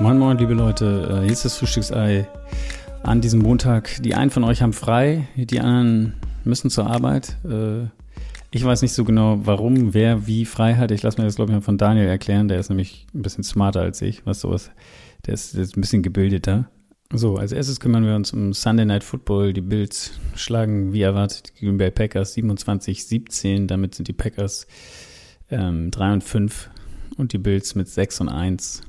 Moin Moin, liebe Leute, äh, hier ist das Frühstücksei an diesem Montag. Die einen von euch haben frei, die anderen müssen zur Arbeit. Äh, ich weiß nicht so genau, warum, wer wie frei hat. Ich lasse mir das, glaube ich, mal von Daniel erklären. Der ist nämlich ein bisschen smarter als ich, was sowas. Der ist, der ist ein bisschen gebildeter. So, als erstes kümmern wir uns um Sunday Night Football. Die Bills schlagen, wie erwartet, die Green Bay Packers 27-17. Damit sind die Packers ähm, 3 und 5 und die Bills mit 6 und 1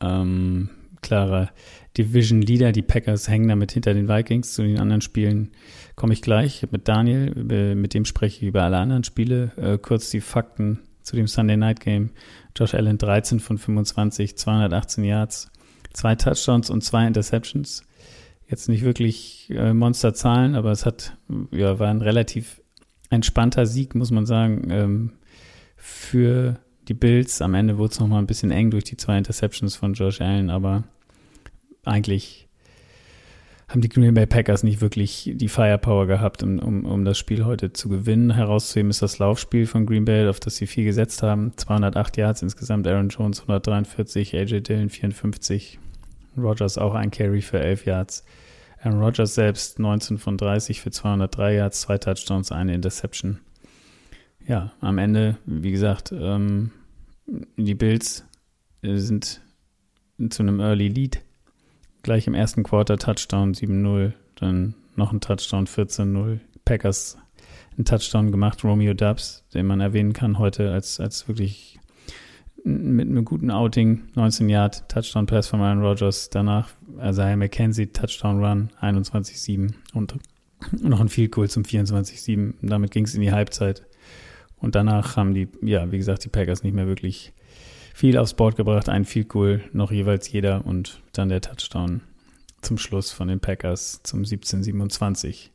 ähm, klarer Division Leader. Die Packers hängen damit hinter den Vikings. Zu den anderen Spielen komme ich gleich mit Daniel. Mit dem spreche ich über alle anderen Spiele. Äh, kurz die Fakten zu dem Sunday Night Game. Josh Allen 13 von 25, 218 Yards, zwei Touchdowns und zwei Interceptions. Jetzt nicht wirklich äh, Monsterzahlen, aber es hat, ja, war ein relativ entspannter Sieg, muss man sagen, ähm, für die Bills. Am Ende wurde es nochmal ein bisschen eng durch die zwei Interceptions von Josh Allen, aber eigentlich haben die Green Bay Packers nicht wirklich die Firepower gehabt, um, um, um das Spiel heute zu gewinnen. Herauszuheben ist das Laufspiel von Green Bay, auf das sie viel gesetzt haben. 208 Yards insgesamt, Aaron Jones 143, AJ Dillon 54, Rogers auch ein Carry für 11 Yards. Aaron Rodgers selbst 19 von 30 für 203 Yards, zwei Touchdowns, eine Interception. Ja, am Ende, wie gesagt, ähm, die Bills äh, sind zu einem Early Lead. Gleich im ersten Quarter Touchdown 7-0, dann noch ein Touchdown 14-0. Packers einen Touchdown gemacht, Romeo Dubs, den man erwähnen kann heute als, als wirklich mit einem guten Outing, 19 Yard Touchdown Pass von Aaron Rodgers. Danach Isaiah McKenzie Touchdown Run 21-7 und noch ein Field Goal zum 24-7. Damit ging es in die Halbzeit. Und danach haben die, ja, wie gesagt, die Packers nicht mehr wirklich viel aufs Board gebracht. Ein Field Goal noch jeweils jeder und dann der Touchdown zum Schluss von den Packers zum 17-27.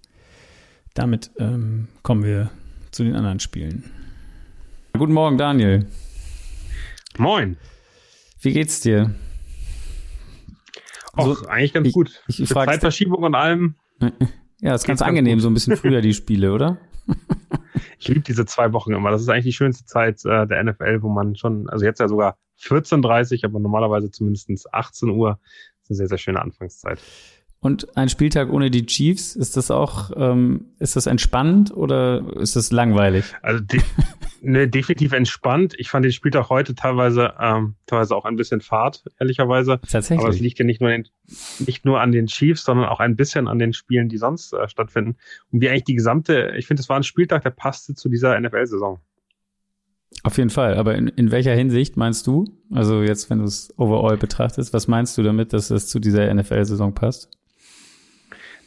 Damit ähm, kommen wir zu den anderen Spielen. Guten Morgen, Daniel. Moin. Wie geht's dir? Och, so, eigentlich ganz ich, gut. Ich, ich Zeitverschiebung und allem. Ja, ist ganz angenehm, so ein bisschen früher die Spiele, oder? ich liebe diese zwei Wochen immer. Das ist eigentlich die schönste Zeit äh, der NFL, wo man schon, also jetzt ja sogar 14.30 aber normalerweise zumindest 18 Uhr. Das ist eine sehr, sehr schöne Anfangszeit. Und ein Spieltag ohne die Chiefs, ist das auch, ähm, ist das entspannt oder ist das langweilig? Also de ne, definitiv entspannt. Ich fand den Spieltag heute teilweise, ähm, teilweise auch ein bisschen fad, ehrlicherweise. Tatsächlich. Aber es liegt ja nicht nur, den, nicht nur an den Chiefs, sondern auch ein bisschen an den Spielen, die sonst äh, stattfinden. Und wie eigentlich die gesamte, ich finde, es war ein Spieltag, der passte zu dieser NFL-Saison. Auf jeden Fall. Aber in, in welcher Hinsicht meinst du? Also jetzt, wenn du es overall betrachtest, was meinst du damit, dass es zu dieser NFL-Saison passt?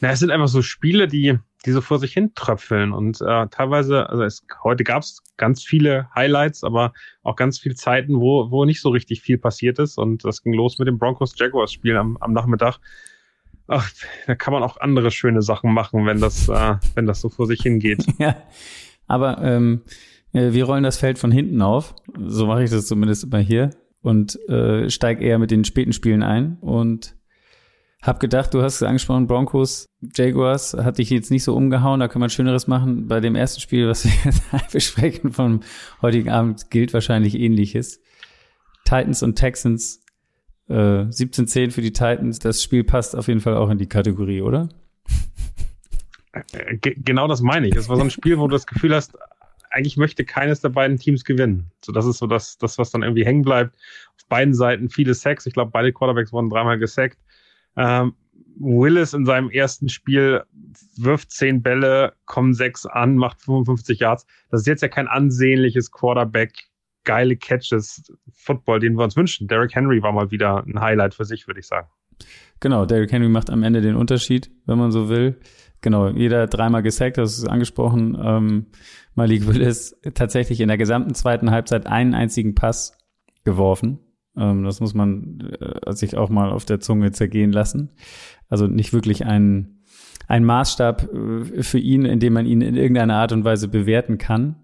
Na, es sind einfach so Spiele, die, die so vor sich hin tröpfeln. Und äh, teilweise, also es, heute gab es ganz viele Highlights, aber auch ganz viele Zeiten, wo, wo nicht so richtig viel passiert ist. Und das ging los mit dem Broncos-Jaguars-Spiel am, am Nachmittag. Ach, da kann man auch andere schöne Sachen machen, wenn das, äh, wenn das so vor sich hingeht. ja, aber ähm, äh, wir rollen das Feld von hinten auf. So mache ich das zumindest immer hier. Und äh, steige eher mit den späten Spielen ein. Und hab gedacht, du hast es angesprochen, Broncos, Jaguars, hat dich jetzt nicht so umgehauen, da kann man Schöneres machen. Bei dem ersten Spiel, was wir jetzt besprechen vom heutigen Abend, gilt wahrscheinlich ähnliches. Titans und Texans, äh, 17-10 für die Titans, das Spiel passt auf jeden Fall auch in die Kategorie, oder? Äh, genau das meine ich. Das war so ein Spiel, wo du das Gefühl hast, eigentlich möchte keines der beiden Teams gewinnen. So, das ist so das, das, was dann irgendwie hängen bleibt. Auf beiden Seiten viele Sacks. Ich glaube, beide Quarterbacks wurden dreimal gesackt. Ähm, Willis in seinem ersten Spiel wirft zehn Bälle, kommen sechs an, macht 55 Yards. Das ist jetzt ja kein ansehnliches Quarterback, geile Catches, Football, den wir uns wünschen. Derrick Henry war mal wieder ein Highlight für sich, würde ich sagen. Genau, Derrick Henry macht am Ende den Unterschied, wenn man so will. Genau, jeder dreimal gesackt, das ist angesprochen. Ähm, Malik Willis tatsächlich in der gesamten zweiten Halbzeit einen einzigen Pass geworfen. Ähm, das muss man äh, sich auch mal auf der Zunge zergehen lassen. Also nicht wirklich ein, ein Maßstab äh, für ihn, in dem man ihn in irgendeiner Art und Weise bewerten kann.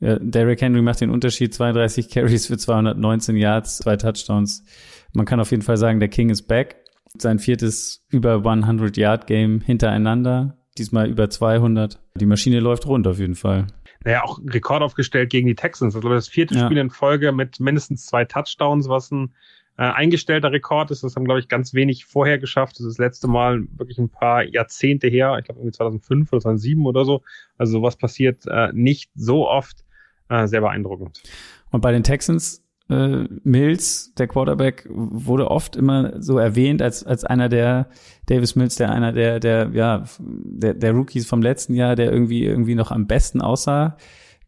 Derrick Henry macht den Unterschied, 32 Carries für 219 Yards, zwei Touchdowns. Man kann auf jeden Fall sagen, der King ist back. Sein viertes über 100 Yard Game hintereinander. diesmal über 200. Die Maschine läuft rund auf jeden Fall. Naja, auch Rekord aufgestellt gegen die Texans. Das ist, glaube ich, das vierte ja. Spiel in Folge mit mindestens zwei Touchdowns, was ein äh, eingestellter Rekord ist. Das haben, glaube ich, ganz wenig vorher geschafft. Das ist das letzte Mal wirklich ein paar Jahrzehnte her. Ich glaube, irgendwie 2005 oder 2007 oder so. Also sowas passiert äh, nicht so oft. Äh, sehr beeindruckend. Und bei den Texans äh, Mills, der Quarterback, wurde oft immer so erwähnt als als einer der Davis Mills, der einer der der ja der, der Rookies vom letzten Jahr, der irgendwie irgendwie noch am besten aussah.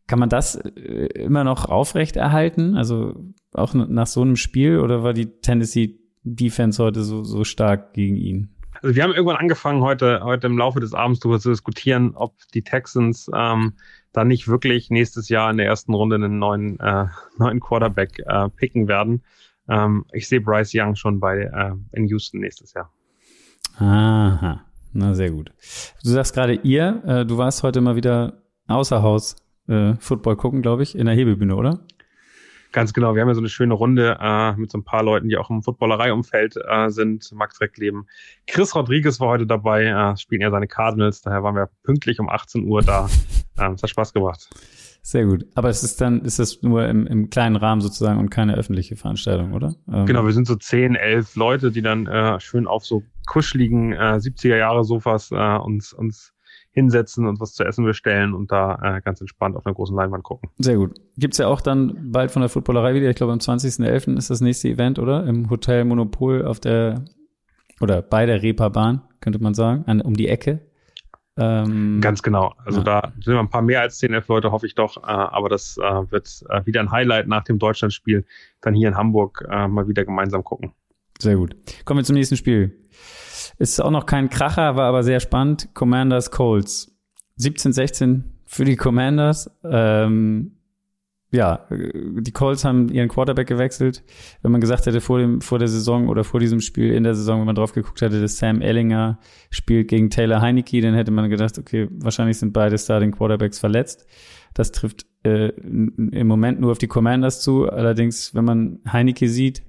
Kann man das äh, immer noch aufrechterhalten? Also auch nach so einem Spiel oder war die Tennessee Defense heute so so stark gegen ihn? Also wir haben irgendwann angefangen heute heute im Laufe des Abends darüber zu diskutieren, ob die Texans ähm, dann nicht wirklich nächstes Jahr in der ersten Runde einen neuen, äh, neuen Quarterback äh, picken werden. Ähm, ich sehe Bryce Young schon bei äh, in Houston nächstes Jahr. Aha, na sehr gut. Du sagst gerade ihr, äh, du warst heute mal wieder außer Haus äh, Football gucken, glaube ich, in der Hebebühne, oder? Ganz genau. Wir haben ja so eine schöne Runde äh, mit so ein paar Leuten, die auch im Footballerei-Umfeld äh, sind. Max Reckleben. Chris Rodriguez war heute dabei, äh, spielen ja seine Cardinals. Daher waren wir pünktlich um 18 Uhr da. Ähm, es hat Spaß gemacht. Sehr gut. Aber es ist dann, ist das nur im, im kleinen Rahmen sozusagen und keine öffentliche Veranstaltung, oder? Ähm genau, wir sind so 10, 11 Leute, die dann äh, schön auf so kuscheligen äh, 70er Jahre Sofas äh, uns, uns hinsetzen und was zu essen bestellen und da äh, ganz entspannt auf einer großen Leinwand gucken. Sehr gut. Gibt's ja auch dann bald von der Footballerei wieder, ich glaube am 20.11. ist das nächste Event, oder? Im Hotel Monopol auf der, oder bei der Reeperbahn, könnte man sagen, an, um die Ecke. Ähm, Ganz genau. Also ja. da sind wir ein paar mehr als 10, 11 Leute, hoffe ich doch. Äh, aber das äh, wird äh, wieder ein Highlight nach dem Deutschlandspiel. Dann hier in Hamburg mal wieder gemeinsam gucken. Sehr gut. Kommen wir zum nächsten Spiel. Ist auch noch kein Kracher, war aber sehr spannend. Commanders Colts. 17-16 für die Commanders. Ähm, ja, die Colts haben ihren Quarterback gewechselt. Wenn man gesagt hätte vor dem, vor der Saison oder vor diesem Spiel in der Saison, wenn man drauf geguckt hätte, dass Sam Ellinger spielt gegen Taylor Heineke, dann hätte man gedacht, okay, wahrscheinlich sind beide Starting Quarterbacks verletzt. Das trifft äh, im Moment nur auf die Commanders zu. Allerdings, wenn man Heineke sieht,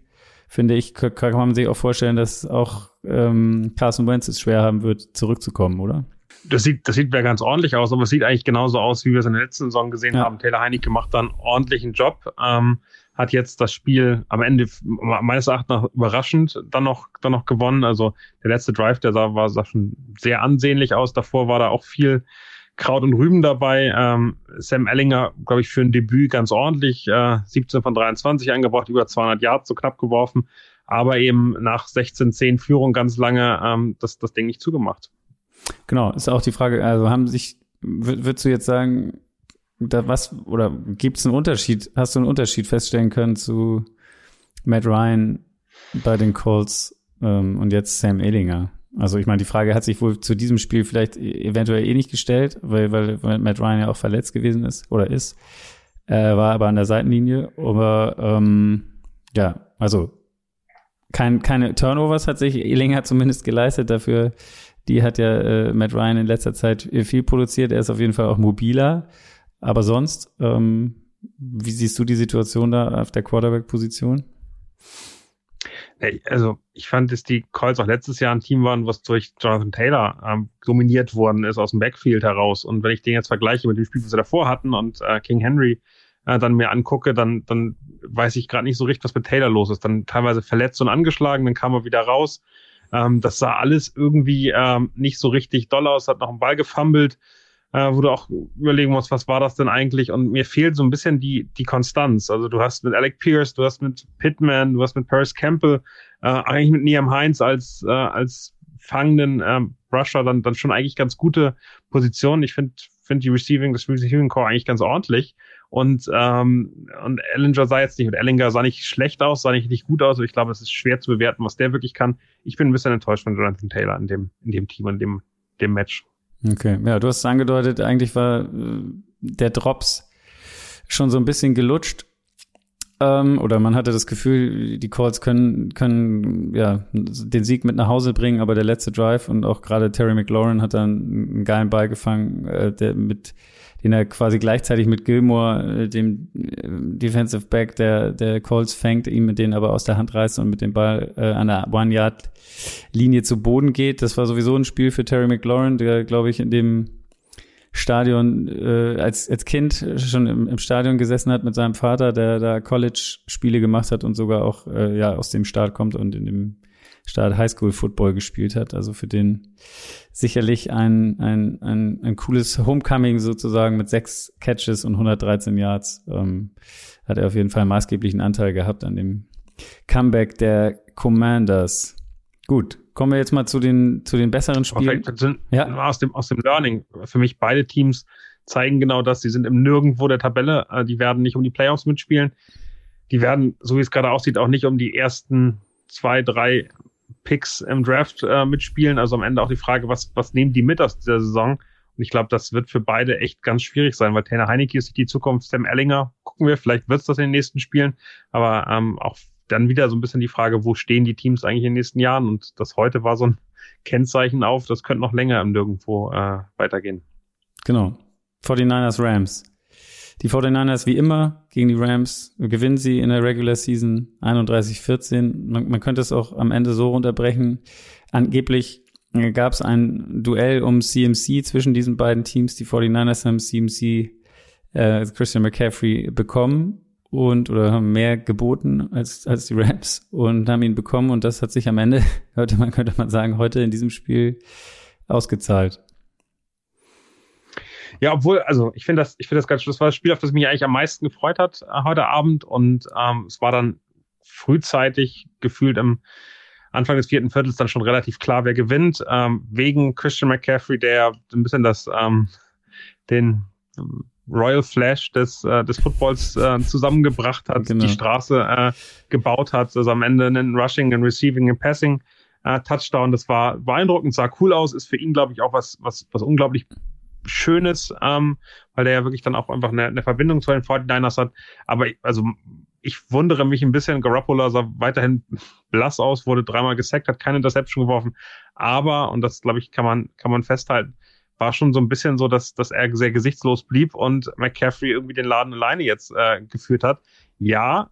finde ich, kann man sich auch vorstellen, dass auch ähm, Carson Wentz es schwer haben wird, zurückzukommen, oder? Das sieht, das sieht ja ganz ordentlich aus, aber es sieht eigentlich genauso aus, wie wir es in der letzten Saison gesehen ja. haben. Taylor Heinecke macht dann ordentlichen Job, ähm, hat jetzt das Spiel am Ende meines Erachtens überraschend dann noch, dann noch gewonnen. Also der letzte Drive, der sah, war, sah schon sehr ansehnlich aus. Davor war da auch viel Kraut und Rüben dabei. Ähm, Sam Ellinger, glaube ich, für ein Debüt ganz ordentlich. Äh, 17 von 23 eingebracht, über 200 Yards so knapp geworfen aber eben nach 16-10 Führung ganz lange ähm, das, das Ding nicht zugemacht. Genau, ist auch die Frage, also haben sich, würdest du jetzt sagen, da was, oder gibt es einen Unterschied, hast du einen Unterschied feststellen können zu Matt Ryan bei den Colts ähm, und jetzt Sam Ehlinger? Also ich meine, die Frage hat sich wohl zu diesem Spiel vielleicht e-, eventuell eh nicht gestellt, weil, weil, Matt Ryan ja auch verletzt gewesen ist oder ist, äh, war aber an der Seitenlinie. Aber ähm, ja, also kein, keine Turnovers hat sich Elinger zumindest geleistet. Dafür, die hat ja äh, Matt Ryan in letzter Zeit viel produziert. Er ist auf jeden Fall auch mobiler. Aber sonst, ähm, wie siehst du die Situation da auf der Quarterback-Position? Also ich fand, dass die Colts auch letztes Jahr ein Team waren, was durch Jonathan Taylor ähm, dominiert worden ist aus dem Backfield heraus. Und wenn ich den jetzt vergleiche mit dem Spiel, was sie davor hatten und äh, King Henry, äh, dann mir angucke, dann, dann weiß ich gerade nicht so richtig, was mit Taylor los ist. Dann teilweise verletzt und angeschlagen, dann kam er wieder raus. Ähm, das sah alles irgendwie ähm, nicht so richtig doll aus, hat noch einen Ball gefummelt, äh, wo du auch überlegen musst, was war das denn eigentlich? Und mir fehlt so ein bisschen die, die Konstanz. Also du hast mit Alec Pierce, du hast mit Pittman, du hast mit Paris Campbell, äh, eigentlich mit Niam Heinz als, äh, als fangenden äh, Brusher dann, dann schon eigentlich ganz gute Positionen. Ich finde finde die Receiving, das Receiving Core eigentlich ganz ordentlich. Und, ähm, und Ellinger sah jetzt nicht, und Ellinger sah nicht schlecht aus, sah nicht, nicht gut aus, aber ich glaube, es ist schwer zu bewerten, was der wirklich kann. Ich bin ein bisschen enttäuscht von Jonathan Taylor in dem, in dem Team, in dem, dem Match. Okay, ja, du hast es angedeutet, eigentlich war äh, der Drops schon so ein bisschen gelutscht. ähm, oder man hatte das Gefühl, die Colts können, können ja den Sieg mit nach Hause bringen, aber der letzte Drive und auch gerade Terry McLaurin hat dann einen geilen Ball gefangen, äh, der mit den er quasi gleichzeitig mit Gilmore, äh, dem äh, Defensive Back der, der Colts, fängt, ihm mit denen aber aus der Hand reißt und mit dem Ball äh, an der One-Yard-Linie zu Boden geht. Das war sowieso ein Spiel für Terry McLaurin, der, glaube ich, in dem Stadion äh, als, als Kind schon im, im Stadion gesessen hat mit seinem Vater, der da College-Spiele gemacht hat und sogar auch äh, ja aus dem Staat kommt und in dem Staat Highschool-Football gespielt hat. Also für den sicherlich ein, ein, ein, ein cooles Homecoming sozusagen mit sechs Catches und 113 Yards. Ähm, hat er auf jeden Fall einen maßgeblichen Anteil gehabt an dem Comeback der Commanders. Gut, kommen wir jetzt mal zu den, zu den besseren Spielen. Sind, ja. aus, dem, aus dem Learning. Für mich beide Teams zeigen genau das. Sie sind im Nirgendwo der Tabelle. Äh, die werden nicht um die Playoffs mitspielen. Die werden, so wie es gerade aussieht, auch nicht um die ersten zwei, drei Picks im Draft äh, mitspielen. Also am Ende auch die Frage, was, was nehmen die mit aus dieser Saison? Und ich glaube, das wird für beide echt ganz schwierig sein, weil Taylor Heineke ist die Zukunft, Sam Ellinger, gucken wir, vielleicht wird es das in den nächsten Spielen, aber ähm, auch dann wieder so ein bisschen die Frage, wo stehen die Teams eigentlich in den nächsten Jahren? Und das heute war so ein Kennzeichen auf, das könnte noch länger im Nirgendwo äh, weitergehen. Genau. 49ers Rams. Die 49ers wie immer gegen die Rams gewinnen sie in der Regular Season 31-14. Man, man könnte es auch am Ende so runterbrechen. Angeblich gab es ein Duell um CMC zwischen diesen beiden Teams. Die 49ers haben CMC äh, Christian McCaffrey bekommen und oder haben mehr geboten als, als die Rams und haben ihn bekommen und das hat sich am Ende, heute man könnte man sagen, heute in diesem Spiel ausgezahlt. Ja, obwohl, also ich finde das, ich finde das ganz, das war das Spiel, auf das mich eigentlich am meisten gefreut hat äh, heute Abend und ähm, es war dann frühzeitig gefühlt im Anfang des vierten Viertels dann schon relativ klar, wer gewinnt, ähm, wegen Christian McCaffrey, der ein bisschen das, ähm, den Royal Flash des, äh, des Footballs äh, zusammengebracht hat, genau. die Straße äh, gebaut hat, also am Ende einen Rushing, einen Receiving, einen Passing äh, Touchdown. Das war beeindruckend, sah cool aus, ist für ihn, glaube ich, auch was, was, was unglaublich Schönes, ähm, weil der ja wirklich dann auch einfach eine, eine Verbindung zu den 49ers hat. Aber ich, also ich wundere mich ein bisschen. Garoppolo sah weiterhin blass aus, wurde dreimal gesackt, hat keine Interception geworfen. Aber, und das glaube ich, kann man, kann man festhalten, war schon so ein bisschen so, dass, dass er sehr gesichtslos blieb und McCaffrey irgendwie den Laden alleine jetzt äh, geführt hat. Ja,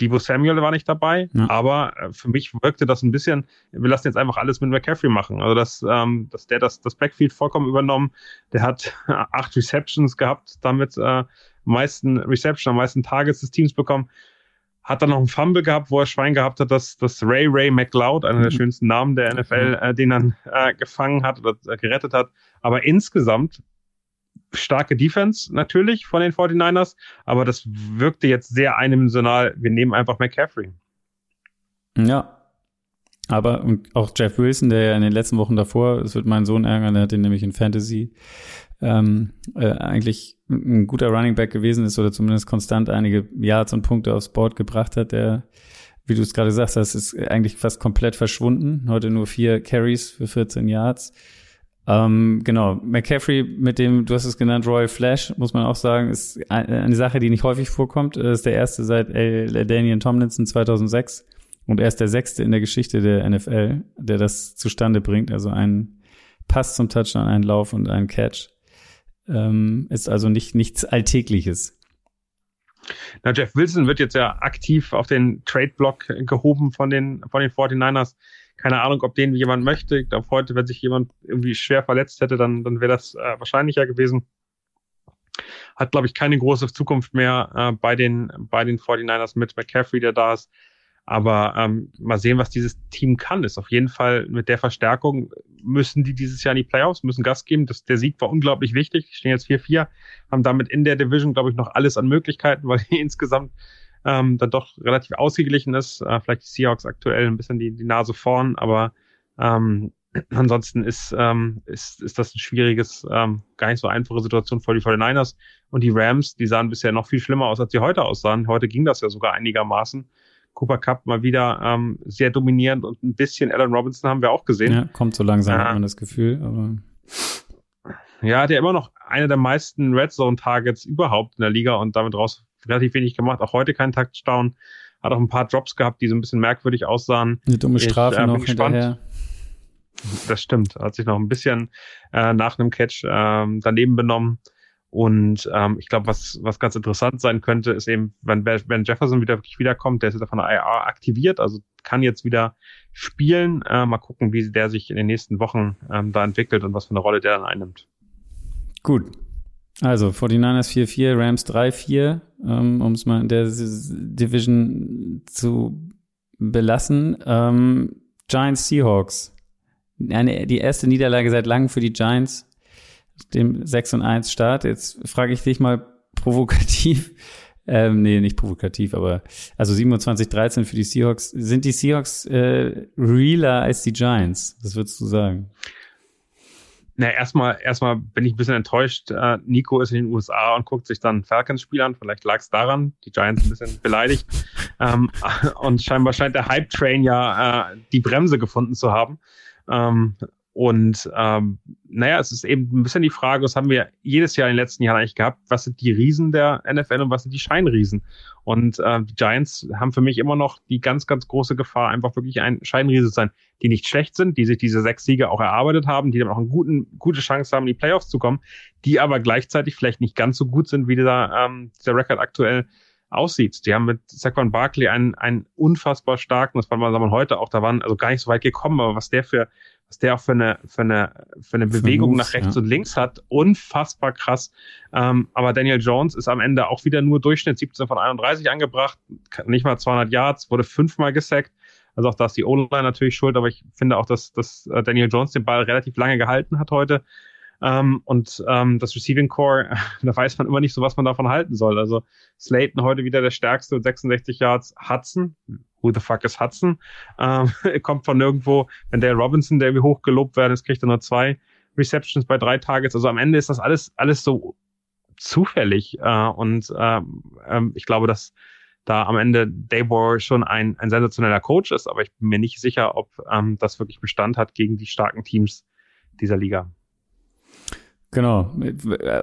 Debo Samuel war nicht dabei, ja. aber äh, für mich wirkte das ein bisschen, wir lassen jetzt einfach alles mit McCaffrey machen. Also dass, ähm, dass der das, das Backfield vollkommen übernommen, der hat acht Receptions gehabt, damit äh, meisten Reception, am meisten Targets des Teams bekommen. Hat dann noch einen Fumble gehabt, wo er Schwein gehabt hat, dass, dass Ray Ray McLeod, einer der mhm. schönsten Namen der NFL, äh, den dann äh, gefangen hat oder äh, gerettet hat. Aber insgesamt starke Defense natürlich von den 49ers, aber das wirkte jetzt sehr eindimensional. Wir nehmen einfach McCaffrey. Ja. Aber auch Jeff Wilson, der ja in den letzten Wochen davor, es wird meinen Sohn ärgern, der hat den nämlich in Fantasy ähm, äh, eigentlich ein guter Running Back gewesen ist oder zumindest konstant einige Yards und Punkte aufs Board gebracht hat, der wie du es gerade sagst, das ist eigentlich fast komplett verschwunden. Heute nur vier Carries für 14 Yards. Ähm, genau, McCaffrey mit dem, du hast es genannt, Royal Flash, muss man auch sagen, ist eine Sache, die nicht häufig vorkommt. Ist der erste seit Daniel Tomlinson 2006 und er ist der sechste in der Geschichte der NFL, der das zustande bringt. Also ein Pass zum Touchdown, ein Lauf und ein Catch. Ähm, ist also nicht nichts Alltägliches. Na, Jeff Wilson wird jetzt ja aktiv auf den Trade-Block gehoben von den, von den 49ers. Keine Ahnung, ob den jemand möchte. Ich glaube, heute, wenn sich jemand irgendwie schwer verletzt hätte, dann, dann wäre das äh, wahrscheinlicher gewesen. Hat, glaube ich, keine große Zukunft mehr äh, bei, den, bei den 49ers mit McCaffrey, der da ist. Aber ähm, mal sehen, was dieses Team kann. Ist auf jeden Fall mit der Verstärkung müssen die dieses Jahr in die Playoffs, müssen Gas geben. Das, der Sieg war unglaublich wichtig. Die stehen jetzt 4-4, haben damit in der Division, glaube ich, noch alles an Möglichkeiten, weil die insgesamt ähm, dann doch relativ ausgeglichen ist. Äh, vielleicht die Seahawks aktuell ein bisschen die, die Nase vorn, aber ähm, ansonsten ist, ähm, ist, ist das ein schwieriges, ähm, gar nicht so einfache Situation für die 49ers. Und die Rams, die sahen bisher noch viel schlimmer aus, als sie heute aussahen. Heute ging das ja sogar einigermaßen. Cooper Cup mal wieder ähm, sehr dominierend und ein bisschen Alan Robinson haben wir auch gesehen. Ja, kommt so langsam, äh, hat man das Gefühl, aber. Ja, der immer noch einer der meisten Red Zone Targets überhaupt in der Liga und damit raus relativ wenig gemacht, auch heute kein Touchdown. Hat auch ein paar Drops gehabt, die so ein bisschen merkwürdig aussahen. Eine dumme Strafe ich, äh, noch hinterher. Das stimmt. Hat sich noch ein bisschen äh, nach einem Catch ähm, daneben benommen. Und ähm, ich glaube, was, was ganz interessant sein könnte, ist eben, wenn Ben Jefferson wieder wirklich wiederkommt, der ist jetzt von der IR aktiviert, also kann jetzt wieder spielen. Äh, mal gucken, wie der sich in den nächsten Wochen ähm, da entwickelt und was für eine Rolle der dann einnimmt. Gut. Also 49ers 4-4, Rams 3-4, ähm, um es mal in der Division zu belassen. Ähm, Giants Seahawks. Eine, die erste Niederlage seit langem für die Giants dem 6 und 1 Start. Jetzt frage ich dich mal provokativ. Ähm, nee, nicht provokativ, aber also 27-13 für die Seahawks. Sind die Seahawks äh, realer als die Giants? Was würdest du sagen? Na, erstmal, erstmal bin ich ein bisschen enttäuscht. Äh, Nico ist in den USA und guckt sich dann Falcons Spiel an. Vielleicht lag es daran. Die Giants ein bisschen beleidigt. Ähm, und scheinbar scheint der Hype Train ja äh, die Bremse gefunden zu haben. Ähm, und ähm, naja, es ist eben ein bisschen die Frage, das haben wir jedes Jahr in den letzten Jahren eigentlich gehabt, was sind die Riesen der NFL und was sind die Scheinriesen? Und äh, die Giants haben für mich immer noch die ganz, ganz große Gefahr, einfach wirklich ein Scheinriese zu sein, die nicht schlecht sind, die sich diese sechs Siege auch erarbeitet haben, die dann auch eine guten, gute Chance haben, in die Playoffs zu kommen, die aber gleichzeitig vielleicht nicht ganz so gut sind, wie dieser, ähm, dieser Rekord aktuell aussieht. Die haben mit Saquon Barkley einen, einen unfassbar starken, das war man heute auch, da waren also gar nicht so weit gekommen, aber was der für was der auch für eine, für eine, für eine Bewegung Moves, nach rechts ja. und links hat, unfassbar krass. Ähm, aber Daniel Jones ist am Ende auch wieder nur Durchschnitt 17 von 31 angebracht, nicht mal 200 Yards, wurde fünfmal gesackt. Also auch da ist die O-Line natürlich schuld, aber ich finde auch, dass, dass äh, Daniel Jones den Ball relativ lange gehalten hat heute. Ähm, und ähm, das Receiving Core, da weiß man immer nicht so, was man davon halten soll. Also Slayton heute wieder der stärkste, 66 Yards. Hudson, who the fuck is Hudson? Ähm, kommt von nirgendwo. Wenn der Robinson, der wie hoch gelobt werden ist, kriegt er nur zwei Receptions bei drei Targets. Also am Ende ist das alles, alles so zufällig. Äh, und ähm, ähm, ich glaube, dass da am Ende Daybor schon ein, ein sensationeller Coach ist, aber ich bin mir nicht sicher, ob ähm, das wirklich Bestand hat gegen die starken Teams dieser Liga. Genau.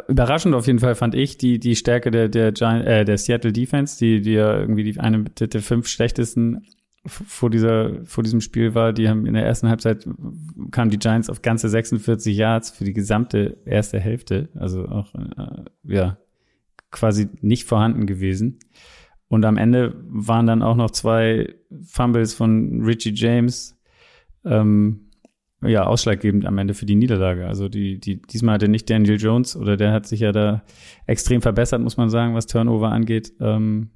Überraschend auf jeden Fall fand ich die, die Stärke der, der, Giant, äh, der Seattle Defense, die, die ja irgendwie die eine der fünf schlechtesten vor dieser, vor diesem Spiel war. Die haben in der ersten Halbzeit kamen die Giants auf ganze 46 Yards für die gesamte erste Hälfte. Also auch, äh, ja, quasi nicht vorhanden gewesen. Und am Ende waren dann auch noch zwei Fumbles von Richie James, ähm, ja, ausschlaggebend am Ende für die Niederlage. Also die, die, diesmal hatte nicht Daniel Jones oder der hat sich ja da extrem verbessert, muss man sagen, was Turnover angeht. Ähm,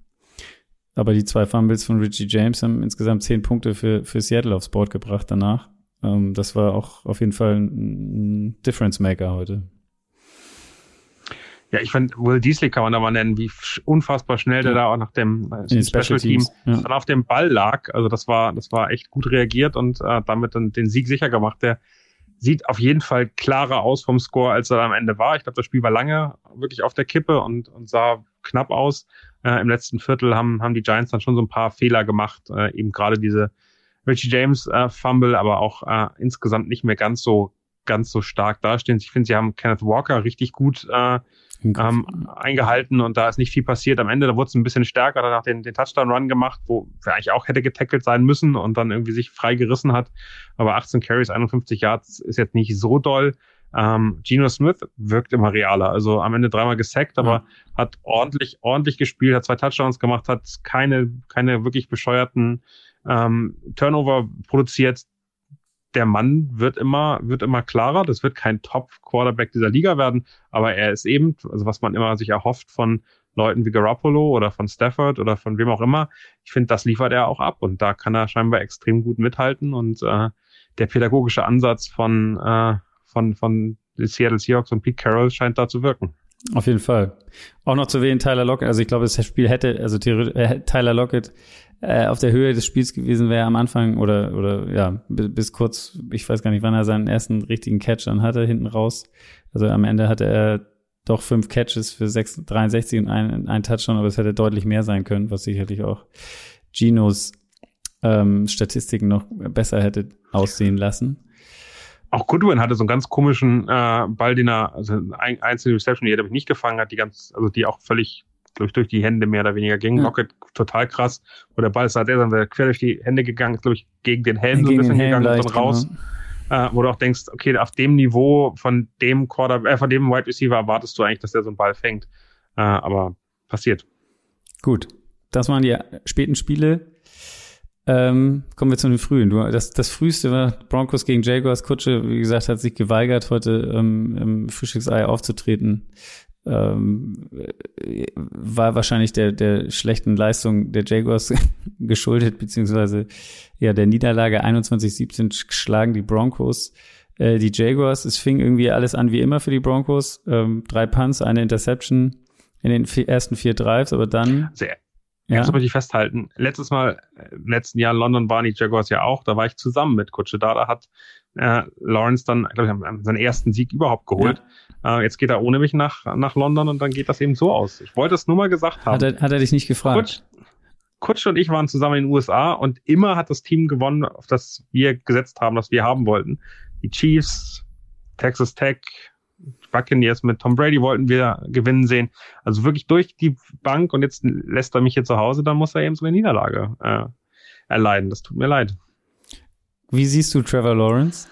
aber die zwei Fumbles von Richie James haben insgesamt zehn Punkte für, für Seattle aufs Board gebracht danach. Ähm, das war auch auf jeden Fall ein, Difference Maker heute. Ja, ich finde, Will Diesley kann man da mal nennen, wie unfassbar schnell der da auch nach dem äh, Special Team ja. dann auf dem Ball lag. Also das war, das war echt gut reagiert und äh, damit dann den Sieg sicher gemacht. Der sieht auf jeden Fall klarer aus vom Score, als er am Ende war. Ich glaube, das Spiel war lange wirklich auf der Kippe und, und sah knapp aus. Äh, Im letzten Viertel haben, haben die Giants dann schon so ein paar Fehler gemacht. Äh, eben gerade diese Richie James äh, Fumble, aber auch äh, insgesamt nicht mehr ganz so ganz so stark dastehen. Ich finde, sie haben Kenneth Walker richtig gut äh, ähm, eingehalten und da ist nicht viel passiert. Am Ende, da wurde es ein bisschen stärker, danach den, den Touchdown-Run gemacht, wo er eigentlich auch hätte getackelt sein müssen und dann irgendwie sich frei gerissen hat. Aber 18 Carries, 51 Yards ist jetzt nicht so doll. Ähm, Geno Smith wirkt immer realer. Also am Ende dreimal gesackt, aber ja. hat ordentlich, ordentlich gespielt, hat zwei Touchdowns gemacht, hat keine, keine wirklich bescheuerten ähm, Turnover produziert der Mann wird immer, wird immer klarer. Das wird kein Top-Quarterback dieser Liga werden, aber er ist eben, also was man immer sich erhofft von Leuten wie Garoppolo oder von Stafford oder von wem auch immer. Ich finde, das liefert er auch ab und da kann er scheinbar extrem gut mithalten und äh, der pädagogische Ansatz von, äh, von, von Seattle Seahawks und Pete Carroll scheint da zu wirken. Auf jeden Fall. Auch noch zu wählen Tyler Lockett. Also ich glaube, das Spiel hätte, also äh, Tyler Lockett äh, auf der Höhe des Spiels gewesen wäre am Anfang oder oder ja bis, kurz, ich weiß gar nicht, wann er seinen ersten richtigen Catch dann hatte hinten raus. Also am Ende hatte er doch fünf Catches für 6, 63 und ein, ein Touchdown, aber es hätte deutlich mehr sein können, was sicherlich auch Ginos ähm, Statistiken noch besser hätte aussehen lassen. Auch Goodwin hatte so einen ganz komischen äh, Ball, den er, also ein, einzelne Reception, die er, glaube ich, nicht gefangen hat, die ganz, also die auch völlig glaube ich, durch die Hände mehr oder weniger ging. Ja. Lockett total krass. Wo der Ball ist halt dann quer durch die Hände gegangen, ist, glaube ich, gegen den Helm so ein bisschen gegangen und dann raus. Genau. Äh, wo du auch denkst, okay, auf dem Niveau von dem Quarter, äh, von dem Wide Receiver erwartest du eigentlich, dass der so einen Ball fängt. Äh, aber passiert. Gut. Das waren die späten Spiele. Ähm, kommen wir zu den frühen. Du, das, das früheste war Broncos gegen Jaguars. Kutsche, wie gesagt, hat sich geweigert, heute ähm, im Frühstücksei aufzutreten. Ähm, war wahrscheinlich der, der schlechten Leistung der Jaguars geschuldet, beziehungsweise ja der Niederlage 21-17 schlagen die Broncos. Äh, die Jaguars, es fing irgendwie alles an wie immer für die Broncos. Ähm, drei Punts, eine Interception in den vier, ersten vier Drives, aber dann. Sehr ja. Muss ich festhalten. Letztes Mal, im letzten Jahr in London waren die Jaguars ja auch. Da war ich zusammen mit Kutsche. Da hat äh, Lawrence dann, glaube ich, seinen ersten Sieg überhaupt geholt. Ja. Äh, jetzt geht er ohne mich nach, nach London und dann geht das eben so aus. Ich wollte es nur mal gesagt haben. Hat er, hat er dich nicht gefragt? Kutsch, Kutsch und ich waren zusammen in den USA und immer hat das Team gewonnen, auf das wir gesetzt haben, das wir haben wollten. Die Chiefs, Texas Tech, Buccaneers mit Tom Brady wollten wir gewinnen sehen. Also wirklich durch die Bank und jetzt lässt er mich hier zu Hause, dann muss er eben so eine Niederlage äh, erleiden. Das tut mir leid. Wie siehst du Trevor Lawrence?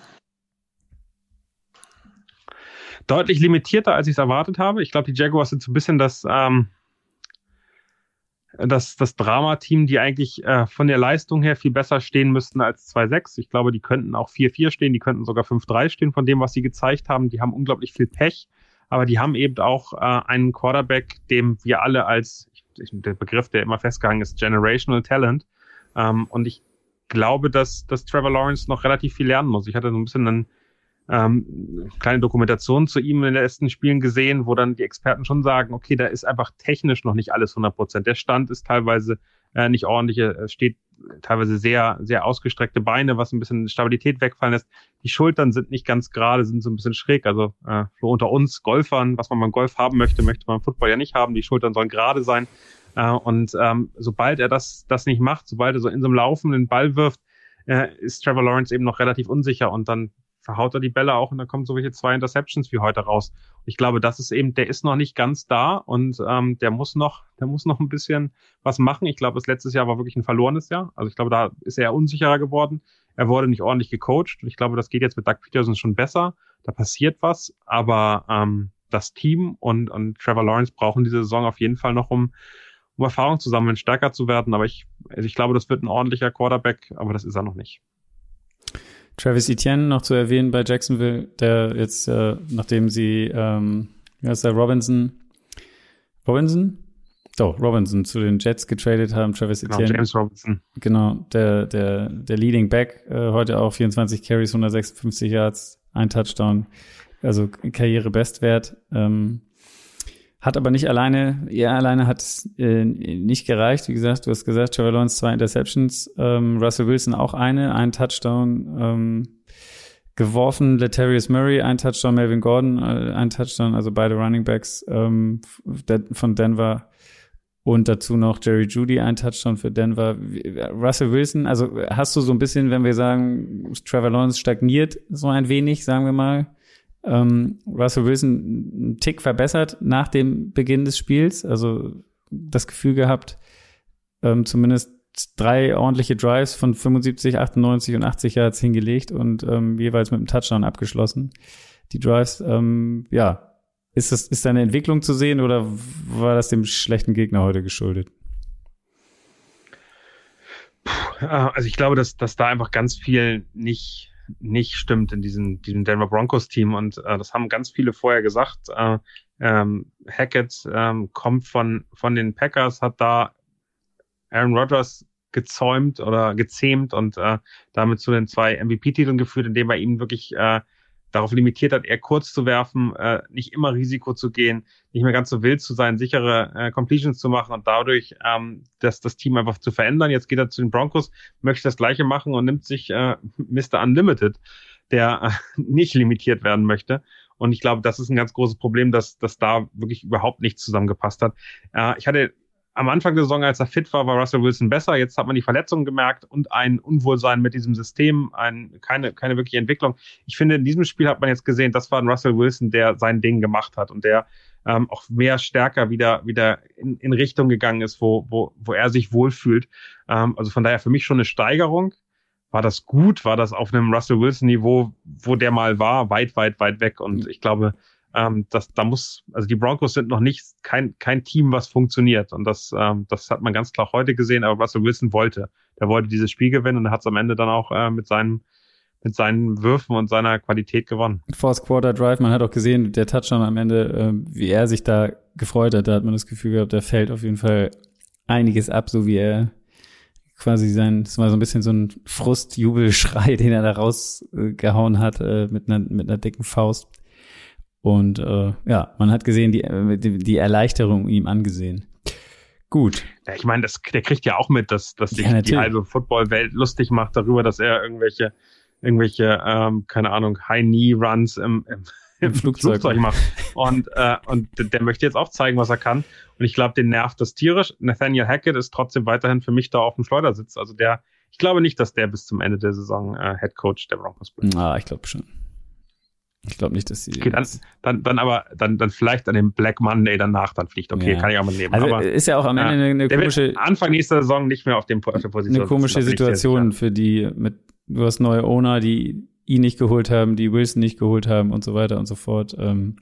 Deutlich limitierter, als ich es erwartet habe. Ich glaube, die Jaguars sind so ein bisschen das, ähm, das, das Drama-Team, die eigentlich äh, von der Leistung her viel besser stehen müssten als 2-6. Ich glaube, die könnten auch 4-4 stehen, die könnten sogar 5-3 stehen von dem, was sie gezeigt haben. Die haben unglaublich viel Pech, aber die haben eben auch äh, einen Quarterback, dem wir alle als, ich, der Begriff, der immer festgehangen ist, Generational Talent. Ähm, und ich glaube, dass, dass Trevor Lawrence noch relativ viel lernen muss. Ich hatte so ein bisschen einen ähm, kleine Dokumentation zu ihm in den letzten Spielen gesehen, wo dann die Experten schon sagen, okay, da ist einfach technisch noch nicht alles 100 Prozent. Der Stand ist teilweise äh, nicht ordentlich, es steht teilweise sehr, sehr ausgestreckte Beine, was ein bisschen Stabilität wegfallen lässt. Die Schultern sind nicht ganz gerade, sind so ein bisschen schräg. Also äh, für unter uns Golfern, was man beim Golf haben möchte, möchte man im Football ja nicht haben. Die Schultern sollen gerade sein. Äh, und ähm, sobald er das, das nicht macht, sobald er so in so einem Laufen den Ball wirft, äh, ist Trevor Lawrence eben noch relativ unsicher und dann verhaut er die Bälle auch und dann kommen so welche zwei Interceptions wie heute raus. Ich glaube, das ist eben, der ist noch nicht ganz da und ähm, der muss noch, der muss noch ein bisschen was machen. Ich glaube, das letztes Jahr war wirklich ein verlorenes Jahr. Also ich glaube, da ist er unsicherer geworden. Er wurde nicht ordentlich gecoacht und ich glaube, das geht jetzt mit Doug Peterson schon besser. Da passiert was, aber ähm, das Team und, und Trevor Lawrence brauchen diese Saison auf jeden Fall noch, um, um Erfahrung zu sammeln, stärker zu werden. Aber ich, also ich glaube, das wird ein ordentlicher Quarterback, aber das ist er noch nicht. Travis Etienne noch zu erwähnen bei Jacksonville, der jetzt, äh, nachdem sie, ähm, wie heißt der, Robinson, Robinson? Doch, Robinson zu den Jets getradet haben, Travis genau, Etienne. James Robinson. Genau, der, der, der Leading Back, äh, heute auch 24 Carries, 156 Yards, ein Touchdown, also Karrierebestwert. Ähm, hat aber nicht alleine, er alleine hat äh, nicht gereicht. Wie gesagt, du hast gesagt, Trevor Lawrence zwei Interceptions, ähm, Russell Wilson auch eine, ein Touchdown ähm, geworfen, Letarius Murray ein Touchdown, Melvin Gordon äh, ein Touchdown, also beide Running Backs ähm, von Denver. Und dazu noch Jerry Judy ein Touchdown für Denver. Russell Wilson, also hast du so ein bisschen, wenn wir sagen, Trevor Lawrence stagniert so ein wenig, sagen wir mal, ähm, Russell Wilson einen Tick verbessert nach dem Beginn des Spiels. Also das Gefühl gehabt, ähm, zumindest drei ordentliche Drives von 75, 98 und 80 Yards hingelegt und ähm, jeweils mit einem Touchdown abgeschlossen. Die Drives, ähm, ja, ist das ist da eine Entwicklung zu sehen oder war das dem schlechten Gegner heute geschuldet? Puh, also ich glaube, dass, dass da einfach ganz viel nicht nicht stimmt in diesem, diesem Denver Broncos Team. Und äh, das haben ganz viele vorher gesagt. Äh, ähm, Hackett ähm, kommt von, von den Packers, hat da Aaron Rodgers gezäumt oder gezähmt und äh, damit zu den zwei MVP-Titeln geführt, indem er ihm wirklich äh, darauf limitiert hat, eher kurz zu werfen, äh, nicht immer Risiko zu gehen, nicht mehr ganz so wild zu sein, sichere äh, Completions zu machen und dadurch ähm, das, das Team einfach zu verändern. Jetzt geht er zu den Broncos, möchte das gleiche machen und nimmt sich äh, Mr. Unlimited, der äh, nicht limitiert werden möchte. Und ich glaube, das ist ein ganz großes Problem, dass, dass da wirklich überhaupt nichts zusammengepasst hat. Äh, ich hatte am Anfang der Saison, als er fit war, war Russell Wilson besser. Jetzt hat man die Verletzungen gemerkt und ein Unwohlsein mit diesem System, ein, keine, keine wirkliche Entwicklung. Ich finde, in diesem Spiel hat man jetzt gesehen, das war ein Russell Wilson, der sein Ding gemacht hat und der ähm, auch mehr stärker wieder, wieder in, in Richtung gegangen ist, wo, wo, wo er sich wohlfühlt. Ähm, also von daher für mich schon eine Steigerung. War das gut? War das auf einem Russell Wilson-Niveau, wo der mal war, weit, weit, weit weg? Und ich glaube, ähm, das, da muss, also die Broncos sind noch nicht kein, kein Team, was funktioniert. Und das, ähm, das hat man ganz klar heute gesehen, aber Russell Wilson wollte. Der wollte dieses Spiel gewinnen und er hat es am Ende dann auch äh, mit seinem mit seinen Würfen und seiner Qualität gewonnen. Force Quarter Drive, man hat auch gesehen, der Touchdown am Ende, äh, wie er sich da gefreut hat, da hat man das Gefühl gehabt, da fällt auf jeden Fall einiges ab, so wie er quasi sein, das war so ein bisschen so ein Frustjubelschrei, den er da rausgehauen hat äh, mit einer mit einer dicken Faust. Und äh, ja, man hat gesehen, die, die, Erleichterung ihm angesehen. Gut. Ja, ich meine, das, der kriegt ja auch mit, dass, dass sich ja, die halbe Football-Welt lustig macht darüber, dass er irgendwelche, irgendwelche, ähm, keine Ahnung, High-Knee-Runs im, im, im Flugzeug. Flugzeug macht. Und, äh, und der möchte jetzt auch zeigen, was er kann. Und ich glaube, den nervt das tierisch. Nathaniel Hackett ist trotzdem weiterhin für mich da auf dem Schleudersitz. Also der, ich glaube nicht, dass der bis zum Ende der Saison äh, Head Coach der Broncos bleibt. Ah, ich glaube schon. Ich glaube nicht, dass sie. Okay, dann, dann, dann aber, dann, dann vielleicht an dem Black Monday danach dann fliegt. Okay, ja. kann ich auch mal nehmen. Also aber, ist ja auch am Ende eine, eine komische. Anfang nächster Saison nicht mehr auf, dem, auf der Position. Eine komische Situation für die, mit, du hast neue Owner, die ihn nicht geholt haben, die Wilson nicht geholt haben und so weiter und so fort. Ähm,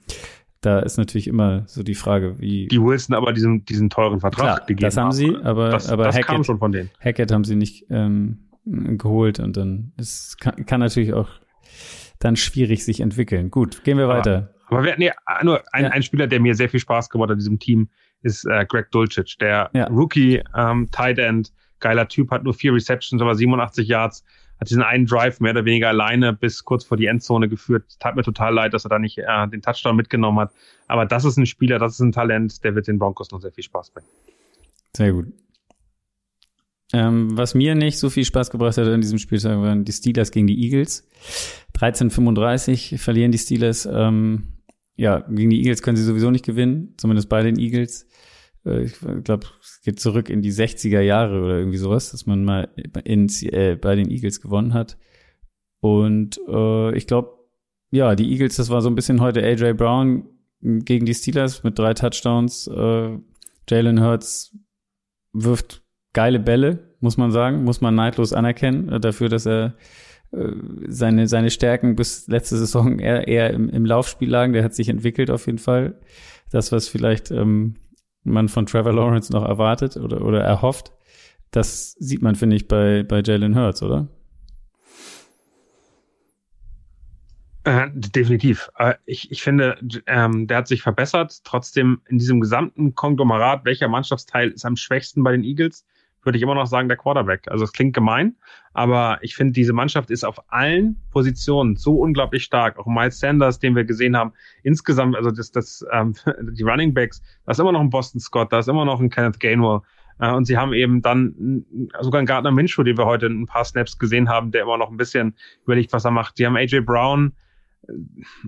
da ist natürlich immer so die Frage, wie. Die Wilson aber diesen, diesen teuren Vertrag Klar, gegeben Das haben sie, aber, das, aber das Hackett, kam schon von denen. Hackett haben sie nicht ähm, geholt und dann es kann, kann natürlich auch dann schwierig sich entwickeln. Gut, gehen wir weiter. Aber, aber wir hatten ja nur ein, ja. ein Spieler, der mir sehr viel Spaß gemacht hat in diesem Team, ist äh, Greg Dulcich, der ja. Rookie ähm, Tight End, geiler Typ, hat nur vier Receptions, aber 87 Yards, hat diesen einen Drive mehr oder weniger alleine bis kurz vor die Endzone geführt. Tat mir total leid, dass er da nicht äh, den Touchdown mitgenommen hat. Aber das ist ein Spieler, das ist ein Talent, der wird den Broncos noch sehr viel Spaß bringen. Sehr gut. Ähm, was mir nicht so viel Spaß gebracht hat in diesem Spieltag waren die Steelers gegen die Eagles. 13:35 verlieren die Steelers. Ähm, ja, gegen die Eagles können sie sowieso nicht gewinnen, zumindest bei den Eagles. Äh, ich glaube, es geht zurück in die 60er Jahre oder irgendwie sowas, dass man mal in, äh, bei den Eagles gewonnen hat. Und äh, ich glaube, ja, die Eagles, das war so ein bisschen heute AJ Brown gegen die Steelers mit drei Touchdowns. Äh, Jalen Hurts wirft geile Bälle, muss man sagen, muss man neidlos anerkennen, äh, dafür, dass er äh, seine, seine Stärken bis letzte Saison eher, eher im, im Laufspiel lagen. Der hat sich entwickelt auf jeden Fall. Das, was vielleicht ähm, man von Trevor Lawrence noch erwartet oder, oder erhofft, das sieht man, finde ich, bei, bei Jalen Hurts, oder? Äh, definitiv. Äh, ich, ich finde, ähm, der hat sich verbessert. Trotzdem in diesem gesamten Konglomerat, welcher Mannschaftsteil ist am schwächsten bei den Eagles? Würde ich immer noch sagen, der Quarterback. Also es klingt gemein, aber ich finde, diese Mannschaft ist auf allen Positionen so unglaublich stark. Auch Miles Sanders, den wir gesehen haben, insgesamt, also das, das, ähm, die Running Backs, da ist immer noch ein Boston Scott, da ist immer noch ein Kenneth Gainwell. Äh, und sie haben eben dann sogar einen Gardner Minshew, den wir heute in ein paar Snaps gesehen haben, der immer noch ein bisschen überlegt, was er macht. Sie haben AJ Brown äh,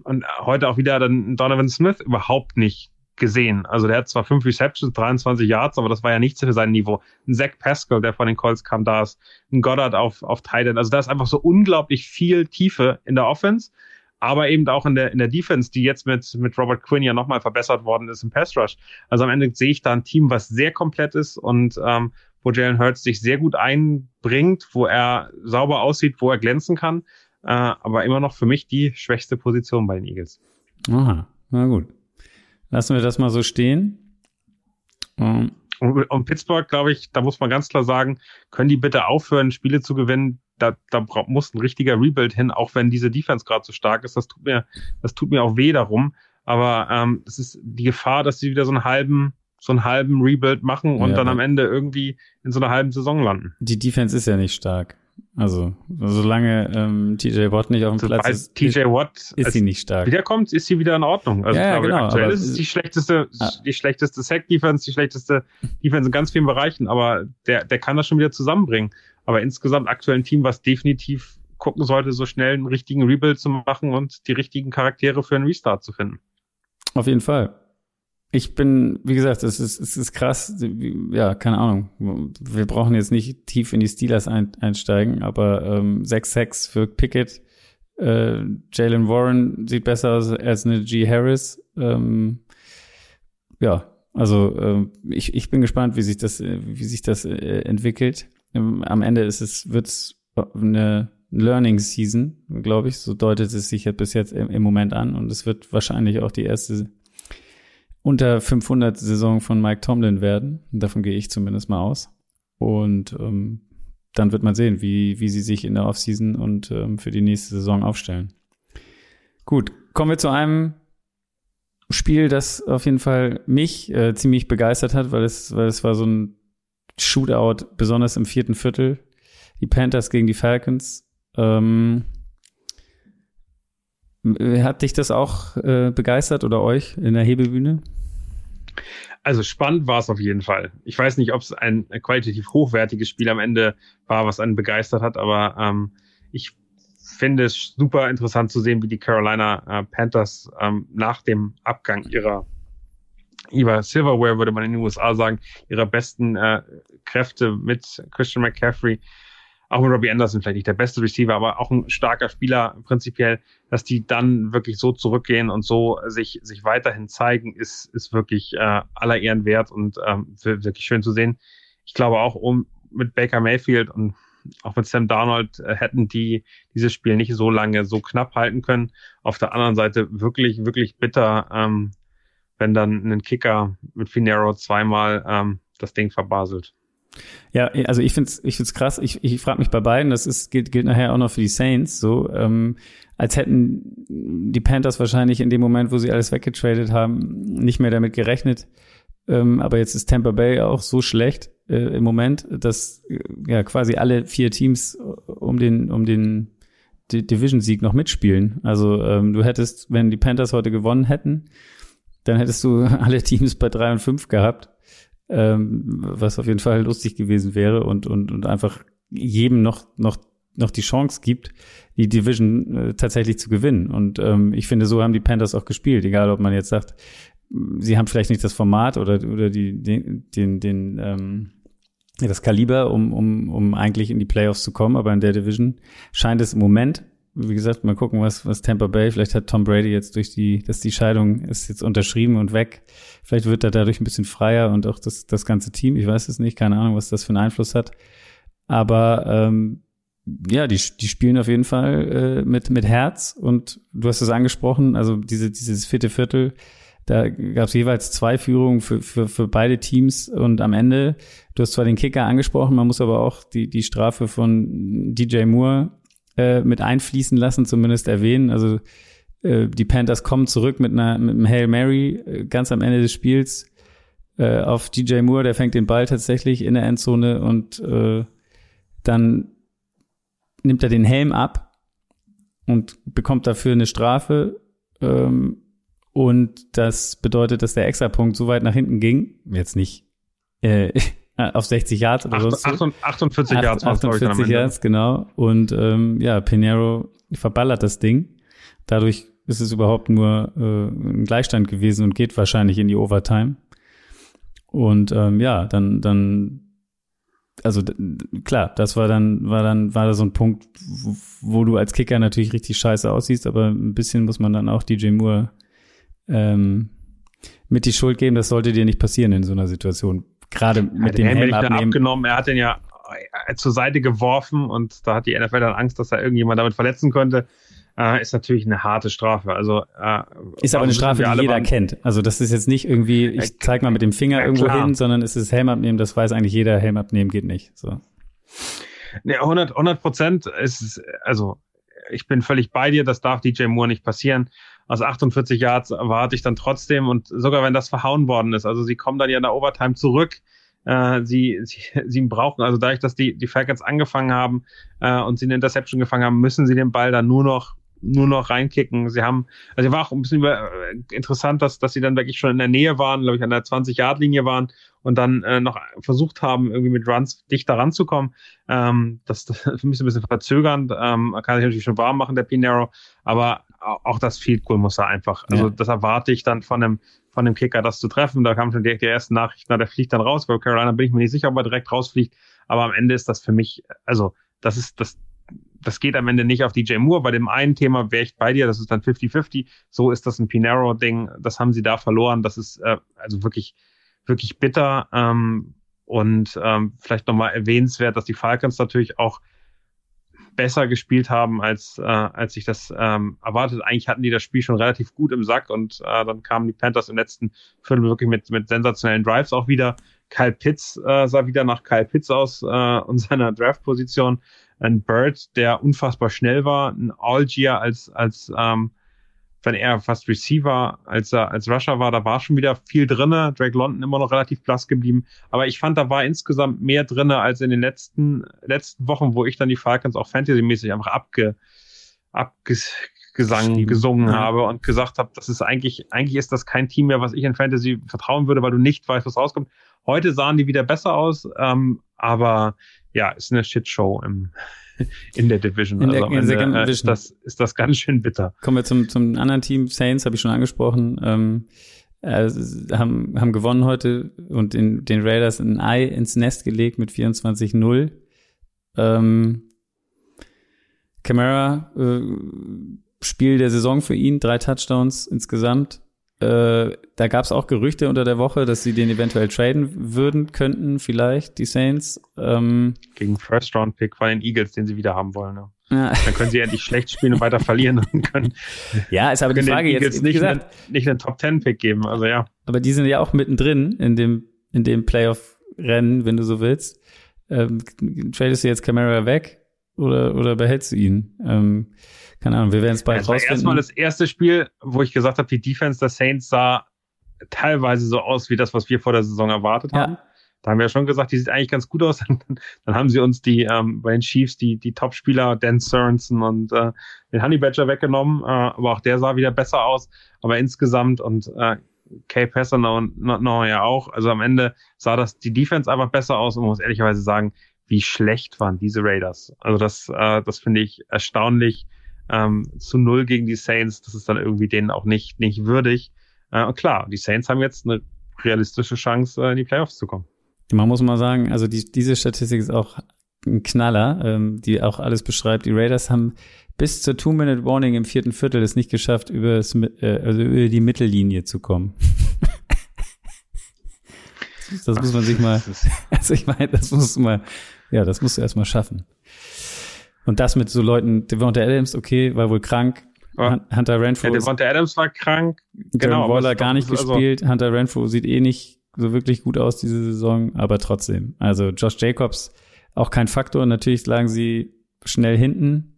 und heute auch wieder dann Donovan Smith überhaupt nicht gesehen. Also der hat zwar fünf Receptions, 23 Yards, aber das war ja nichts für sein Niveau. Ein Zach Pascal, der von den Colts kam, da ist ein Goddard auf, auf Titan. Also da ist einfach so unglaublich viel Tiefe in der Offense, aber eben auch in der, in der Defense, die jetzt mit, mit Robert Quinn ja nochmal verbessert worden ist im Pass Rush. Also am Ende sehe ich da ein Team, was sehr komplett ist und ähm, wo Jalen Hurts sich sehr gut einbringt, wo er sauber aussieht, wo er glänzen kann. Äh, aber immer noch für mich die schwächste Position bei den Eagles. Aha, na gut. Lassen wir das mal so stehen. Um, und, und, Pittsburgh, glaube ich, da muss man ganz klar sagen, können die bitte aufhören, Spiele zu gewinnen. Da, da muss ein richtiger Rebuild hin, auch wenn diese Defense gerade so stark ist. Das tut mir, das tut mir auch weh darum. Aber ähm, es ist die Gefahr, dass sie wieder so einen halben, so einen halben Rebuild machen und ja, dann am Ende irgendwie in so einer halben Saison landen. Die Defense ist ja nicht stark. Also, solange ähm, TJ Watt nicht auf dem Platz ist, TJ Watt ist sie nicht stark. Wiederkommt, ist sie wieder in Ordnung. Also, ja, ich glaube, genau, aktuell ist es die schlechteste, ah. die schlechteste Sack-Defense, die schlechteste Defense in ganz vielen Bereichen, aber der, der kann das schon wieder zusammenbringen. Aber insgesamt aktuell ein Team, was definitiv gucken sollte, so schnell einen richtigen Rebuild zu machen und die richtigen Charaktere für einen Restart zu finden. Auf jeden Fall. Ich bin, wie gesagt, es ist, es ist krass. Ja, keine Ahnung. Wir brauchen jetzt nicht tief in die Steelers ein, einsteigen, aber ähm, 6-6 für Pickett. Äh, Jalen Warren sieht besser aus als eine G. Harris. Ähm, ja, also äh, ich, ich bin gespannt, wie sich das, wie sich das äh, entwickelt. Ähm, am Ende ist es, wird's eine Learning Season, glaube ich. So deutet es sich jetzt bis jetzt im, im Moment an. Und es wird wahrscheinlich auch die erste unter 500 Saison von Mike Tomlin werden. Davon gehe ich zumindest mal aus. Und ähm, dann wird man sehen, wie, wie sie sich in der Offseason und ähm, für die nächste Saison aufstellen. Gut, kommen wir zu einem Spiel, das auf jeden Fall mich äh, ziemlich begeistert hat, weil es, weil es war so ein Shootout, besonders im vierten Viertel. Die Panthers gegen die Falcons. Ähm, hat dich das auch äh, begeistert oder euch in der Hebebühne? Also spannend war es auf jeden Fall. Ich weiß nicht, ob es ein qualitativ hochwertiges Spiel am Ende war, was einen begeistert hat, aber ähm, ich finde es super interessant zu sehen, wie die Carolina äh, Panthers ähm, nach dem Abgang ihrer ihrer Silverware, würde man in den USA sagen, ihrer besten äh, Kräfte mit Christian McCaffrey auch mit Robbie Anderson vielleicht nicht der beste Receiver, aber auch ein starker Spieler prinzipiell, dass die dann wirklich so zurückgehen und so sich, sich weiterhin zeigen, ist, ist wirklich äh, aller Ehren wert und ähm, wirklich schön zu sehen. Ich glaube auch um mit Baker Mayfield und auch mit Sam Darnold äh, hätten die dieses Spiel nicht so lange so knapp halten können. Auf der anderen Seite wirklich, wirklich bitter, ähm, wenn dann ein Kicker mit Finero zweimal ähm, das Ding verbaselt. Ja, also ich find's, ich find's krass. Ich, ich frage mich bei beiden, das ist, gilt, gilt nachher auch noch für die Saints, so, ähm, als hätten die Panthers wahrscheinlich in dem Moment, wo sie alles weggetradet haben, nicht mehr damit gerechnet. Ähm, aber jetzt ist Tampa Bay auch so schlecht äh, im Moment, dass äh, ja quasi alle vier Teams um den, um den Division-Sieg noch mitspielen. Also ähm, du hättest, wenn die Panthers heute gewonnen hätten, dann hättest du alle Teams bei drei und fünf gehabt ähm, was auf jeden Fall lustig gewesen wäre und, und, und einfach jedem noch, noch, noch die Chance gibt, die Division äh, tatsächlich zu gewinnen. Und ähm, ich finde, so haben die Panthers auch gespielt, egal ob man jetzt sagt, sie haben vielleicht nicht das Format oder, oder die, den, den, den ähm, das Kaliber, um, um, um eigentlich in die Playoffs zu kommen, aber in der Division scheint es im Moment wie gesagt, mal gucken, was, was Tampa Bay, vielleicht hat Tom Brady jetzt durch die, dass die Scheidung ist jetzt unterschrieben und weg. Vielleicht wird er dadurch ein bisschen freier und auch das, das ganze Team, ich weiß es nicht, keine Ahnung, was das für einen Einfluss hat. Aber ähm, ja, die, die spielen auf jeden Fall äh, mit, mit Herz und du hast es angesprochen, also diese, dieses vierte Viertel, da gab es jeweils zwei Führungen für, für, für beide Teams und am Ende, du hast zwar den Kicker angesprochen, man muss aber auch die, die Strafe von DJ Moore äh, mit einfließen lassen, zumindest erwähnen. Also äh, die Panthers kommen zurück mit einer mit einem Hail Mary äh, ganz am Ende des Spiels äh, auf DJ Moore, der fängt den Ball tatsächlich in der Endzone und äh, dann nimmt er den Helm ab und bekommt dafür eine Strafe. Ähm, und das bedeutet, dass der Extrapunkt so weit nach hinten ging, jetzt nicht äh, äh, auf 60 Yards oder so. 48 Yards. 48 Yards, genau. Und ähm, ja, Pinero verballert das Ding. Dadurch ist es überhaupt nur äh, ein Gleichstand gewesen und geht wahrscheinlich in die Overtime. Und ähm, ja, dann, dann, also klar, das war dann, war dann, war da so ein Punkt, wo, wo du als Kicker natürlich richtig scheiße aussiehst, aber ein bisschen muss man dann auch DJ Moore ähm, mit die Schuld geben, das sollte dir nicht passieren in so einer Situation. Gerade mit dem Helm, abnehmen. abgenommen. Er hat den ja äh, zur Seite geworfen und da hat die NFL dann Angst, dass er irgendjemand damit verletzen könnte. Äh, ist natürlich eine harte Strafe. Also äh, ist aber eine Strafe, die jeder kennt. Also das ist jetzt nicht irgendwie, ich zeig mal mit dem Finger ja, irgendwo klar. hin, sondern es ist Helm abnehmen. Das weiß eigentlich jeder. Helm abnehmen geht nicht. So. Nee, 100 100 Prozent ist also ich bin völlig bei dir. Das darf DJ Moore nicht passieren aus 48 Yards erwarte ich dann trotzdem und sogar wenn das verhauen worden ist, also sie kommen dann ja in der Overtime zurück, äh, sie, sie, sie brauchen, also dadurch, dass die, die Falcons angefangen haben äh, und sie eine Interception gefangen haben, müssen sie den Ball dann nur noch nur noch reinkicken. Sie haben, also war auch ein bisschen über, äh, interessant, dass, dass sie dann wirklich schon in der Nähe waren, glaube ich, an der 20-Yard-Linie waren und dann äh, noch versucht haben, irgendwie mit Runs dichter ranzukommen. Ähm, das, das für mich ein bisschen verzögernd. Ähm, kann sich natürlich schon warm machen, der Pinero, aber auch das Field Goal muss er einfach. Also ja. das erwarte ich dann von einem von dem Kicker, das zu treffen. Da kam schon direkt die erste Nachricht, na, der fliegt dann raus. Bei Carolina bin ich mir nicht sicher, ob er direkt rausfliegt. Aber am Ende ist das für mich, also das ist das, das geht am Ende nicht auf DJ Moore. Bei dem einen Thema wäre ich bei dir, das ist dann 50-50. So ist das ein Pinero-Ding. Das haben sie da verloren. Das ist äh, also wirklich, wirklich bitter. Ähm, und ähm, vielleicht nochmal erwähnenswert, dass die Falcons natürlich auch besser gespielt haben, als, äh, als ich das ähm, erwartet. Eigentlich hatten die das Spiel schon relativ gut im Sack und äh, dann kamen die Panthers im letzten Viertel wirklich mit, mit sensationellen Drives auch wieder. Kyle Pitts äh, sah wieder nach Kyle Pitts aus äh, und seiner Draft-Position. Ein Bird, der unfassbar schnell war, ein Algier als, als ähm, wenn er fast Receiver als er als Rusher war, da war schon wieder viel drinne. Drake London immer noch relativ blass geblieben, aber ich fand, da war insgesamt mehr drinne als in den letzten letzten Wochen, wo ich dann die Falcons auch fantasymäßig einfach abge abgesang gesungen ja. habe und gesagt habe, das ist eigentlich eigentlich ist das kein Team mehr, was ich in Fantasy vertrauen würde, weil du nicht weißt, was rauskommt. Heute sahen die wieder besser aus, ähm, aber ja, ist eine Shitshow im in der Division. In der, also in der Ende, äh, ist, das, ist das ganz schön bitter. Kommen wir zum, zum anderen Team. Saints habe ich schon angesprochen. Ähm, äh, haben, haben gewonnen heute und in, den Raiders ein Ei ins Nest gelegt mit 24-0. Ähm, Camara, äh, Spiel der Saison für ihn, drei Touchdowns insgesamt. Äh, da gab es auch Gerüchte unter der Woche, dass sie den eventuell traden würden könnten, vielleicht, die Saints. Ähm, Gegen First-Round-Pick von den Eagles, den sie wieder haben wollen. Ne? Ja. Dann können sie endlich schlecht spielen und weiter verlieren und können. Ja, ist aber die Frage jetzt. Nicht, gesagt, einen, nicht einen Top-10-Pick geben, also ja. Aber die sind ja auch mittendrin in dem, in dem Playoff-Rennen, wenn du so willst. Ähm, tradest du jetzt Camara weg oder, oder behältst du ihn? Ähm, keine Ahnung, wir werden es bald das rausfinden. Das war erstmal das erste Spiel, wo ich gesagt habe, die Defense der Saints sah teilweise so aus wie das, was wir vor der Saison erwartet haben. Da haben wir ja schon gesagt, die sieht eigentlich ganz gut aus. Dann haben sie uns die ähm, bei den Chiefs die die Top-Spieler Dan Sorensen und äh, den Honey Badger weggenommen, äh, aber auch der sah wieder besser aus. Aber insgesamt und äh, Kay Passer und no, ja auch. Also am Ende sah das die Defense einfach besser aus und man muss ehrlicherweise sagen, wie schlecht waren diese Raiders. Also das äh, das finde ich erstaunlich ähm, zu null gegen die Saints, das ist dann irgendwie denen auch nicht, nicht würdig. Äh, und klar, die Saints haben jetzt eine realistische Chance, äh, in die Playoffs zu kommen. Man muss mal sagen, also die, diese Statistik ist auch ein Knaller, ähm, die auch alles beschreibt. Die Raiders haben bis zur Two-Minute-Warning im vierten Viertel es nicht geschafft, über, äh, also über die Mittellinie zu kommen. das muss man sich mal, also ich meine, das muss man, ja, das musst du erstmal schaffen. Und das mit so Leuten, Devonta Adams, okay, war wohl krank. Oh. Hunter Renfro. Ja, Devonta Adams war krank. Genau. Waller gar nicht also gespielt. Hunter Renfro sieht eh nicht so wirklich gut aus diese Saison, aber trotzdem. Also Josh Jacobs auch kein Faktor. Natürlich lagen sie schnell hinten.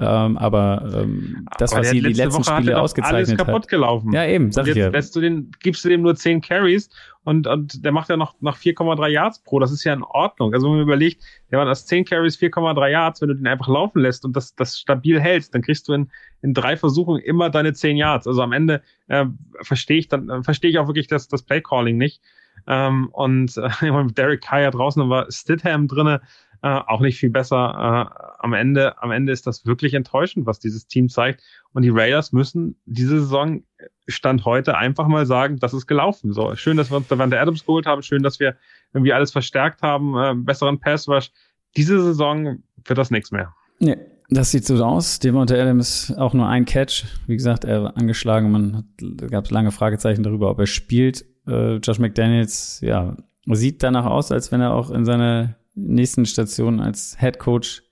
Ähm, aber ähm, das, aber was sie die letzten Woche Spiele ausgezeichnet alles kaputt hat. gelaufen. Ja, eben, sag und jetzt ich ja. Du den, gibst du dem nur 10 Carries und, und der macht ja noch, noch 4,3 Yards pro. Das ist ja in Ordnung. Also wenn man überlegt, der war das 10 Carries, 4,3 Yards, wenn du den einfach laufen lässt und das, das stabil hältst, dann kriegst du in, in drei Versuchen immer deine 10 Yards. Also am Ende äh, verstehe ich dann, äh, verstehe ich auch wirklich das, das Play-Calling nicht. Ähm, und äh, Derek Kaya draußen war Stidham drinne äh, auch nicht viel besser. Äh, am Ende, am Ende ist das wirklich enttäuschend, was dieses Team zeigt. Und die Raiders müssen diese Saison Stand heute einfach mal sagen, das ist gelaufen. So schön, dass wir uns Davante Adams geholt haben, schön, dass wir irgendwie alles verstärkt haben, äh, besseren Pass Rush. Diese Saison wird das nichts mehr. Nee. Das sieht so aus. Devonta Adams auch nur ein Catch. Wie gesagt, er war angeschlagen. Man gab lange Fragezeichen darüber, ob er spielt. Äh, Josh McDaniels, ja, sieht danach aus, als wenn er auch in seiner nächsten Station als Head Coach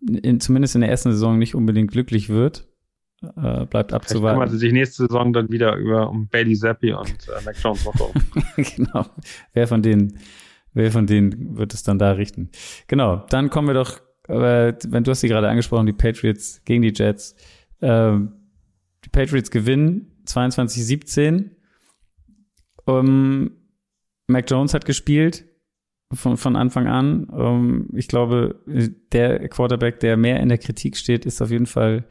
in, zumindest in der ersten Saison nicht unbedingt glücklich wird. Äh, bleibt abzuwarten. Kann man sich nächste Saison dann wieder über um Bailey Zappi und äh, Mac Jones noch Genau. Wer von denen, wer von denen wird es dann da richten? Genau. Dann kommen wir doch, äh, wenn du hast sie gerade angesprochen, die Patriots gegen die Jets. Äh, die Patriots gewinnen 22-17. Um, Mac Jones hat gespielt von, von Anfang an. Ähm, ich glaube, der Quarterback, der mehr in der Kritik steht, ist auf jeden Fall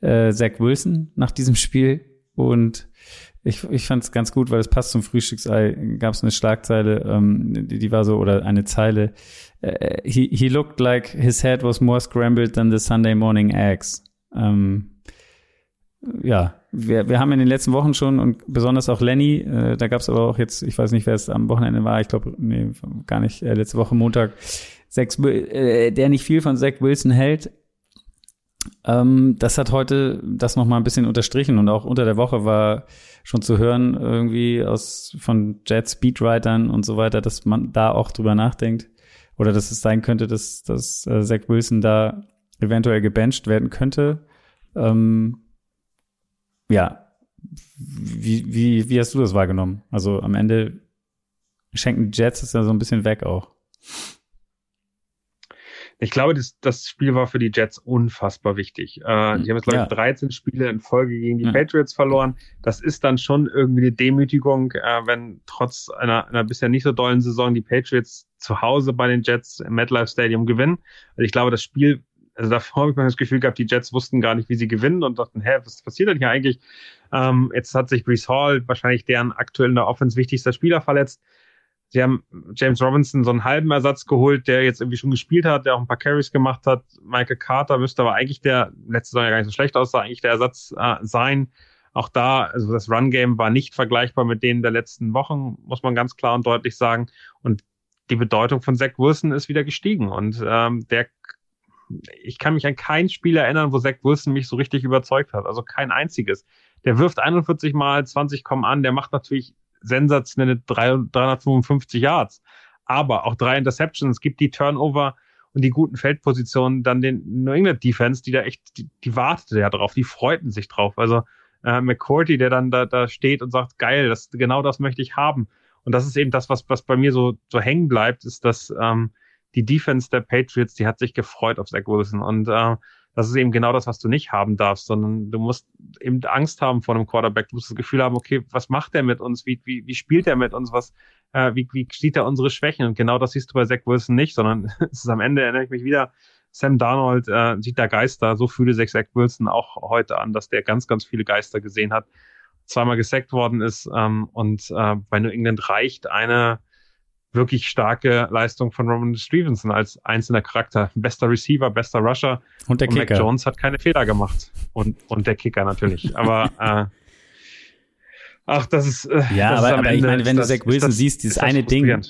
äh, Zach Wilson nach diesem Spiel. Und ich, ich fand es ganz gut, weil es passt zum Frühstücksei. Gab es eine Schlagzeile, ähm, die, die war so, oder eine Zeile. Uh, he, he looked like his head was more scrambled than the Sunday morning eggs. Ähm, ja, wir, wir haben in den letzten Wochen schon und besonders auch Lenny, äh, da gab es aber auch jetzt, ich weiß nicht, wer es am Wochenende war, ich glaube, nee, gar nicht, äh, letzte Woche Montag, Zach, äh, der nicht viel von Zach Wilson hält. Ähm, das hat heute das noch mal ein bisschen unterstrichen und auch unter der Woche war schon zu hören irgendwie aus von Jet Speedwritern und so weiter, dass man da auch drüber nachdenkt oder dass es sein könnte, dass, dass äh, Zach Wilson da eventuell gebencht werden könnte. Ähm, ja, wie, wie, wie hast du das wahrgenommen? Also am Ende schenken die Jets es ja so ein bisschen weg auch. Ich glaube, das, das Spiel war für die Jets unfassbar wichtig. Äh, die haben jetzt, glaube ich, 13 Spiele in Folge gegen die ja. Patriots verloren. Das ist dann schon irgendwie eine Demütigung, äh, wenn trotz einer, einer bisher nicht so dollen Saison die Patriots zu Hause bei den Jets im MetLife Stadium gewinnen. Also ich glaube, das Spiel, also davor habe ich das Gefühl gehabt, die Jets wussten gar nicht, wie sie gewinnen und dachten, hä, was passiert denn hier eigentlich? Ähm, jetzt hat sich Brees Hall, wahrscheinlich deren aktuell in der Offense wichtigster Spieler, verletzt. Sie haben James Robinson so einen halben Ersatz geholt, der jetzt irgendwie schon gespielt hat, der auch ein paar Carries gemacht hat. Michael Carter müsste aber eigentlich der, letzte Saison ja gar nicht so schlecht aussah, eigentlich der Ersatz äh, sein. Auch da, also das Run-Game war nicht vergleichbar mit denen der letzten Wochen, muss man ganz klar und deutlich sagen. Und die Bedeutung von Zach Wilson ist wieder gestiegen. Und ähm, der, ich kann mich an kein Spiel erinnern, wo Zach Wilson mich so richtig überzeugt hat. Also kein einziges. Der wirft 41 mal, 20 kommen an, der macht natürlich sensationelle 355 Yards. Aber auch drei Interceptions, gibt die Turnover und die guten Feldpositionen dann den New England Defense, die da echt, die, die wartete ja drauf, die freuten sich drauf. Also äh, McCourty, der dann da, da steht und sagt, geil, das, genau das möchte ich haben. Und das ist eben das, was, was bei mir so, so hängen bleibt, ist, dass ähm, die Defense der Patriots, die hat sich gefreut auf Zach Wilson. Und äh, das ist eben genau das, was du nicht haben darfst, sondern du musst eben Angst haben vor einem Quarterback. Du musst das Gefühl haben, okay, was macht er mit uns? Wie, wie, wie spielt er mit uns? Was, äh, wie, wie sieht er unsere Schwächen? Und genau das siehst du bei Zach Wilson nicht, sondern es ist am Ende, erinnere ich mich wieder, Sam Darnold äh, sieht da Geister. So fühle sich Zach Wilson auch heute an, dass der ganz, ganz viele Geister gesehen hat, zweimal gesackt worden ist ähm, und äh, bei New England reicht eine wirklich starke Leistung von Roman Stevenson als einzelner Charakter. Bester Receiver, bester Rusher. Und der und Kicker. Mac Jones hat keine Fehler gemacht. Und, und der Kicker natürlich. Aber äh, ach, das ist. Äh, ja, das aber, ist aber ich meine, wenn du Zach Wilson das, siehst, dieses eine Ding,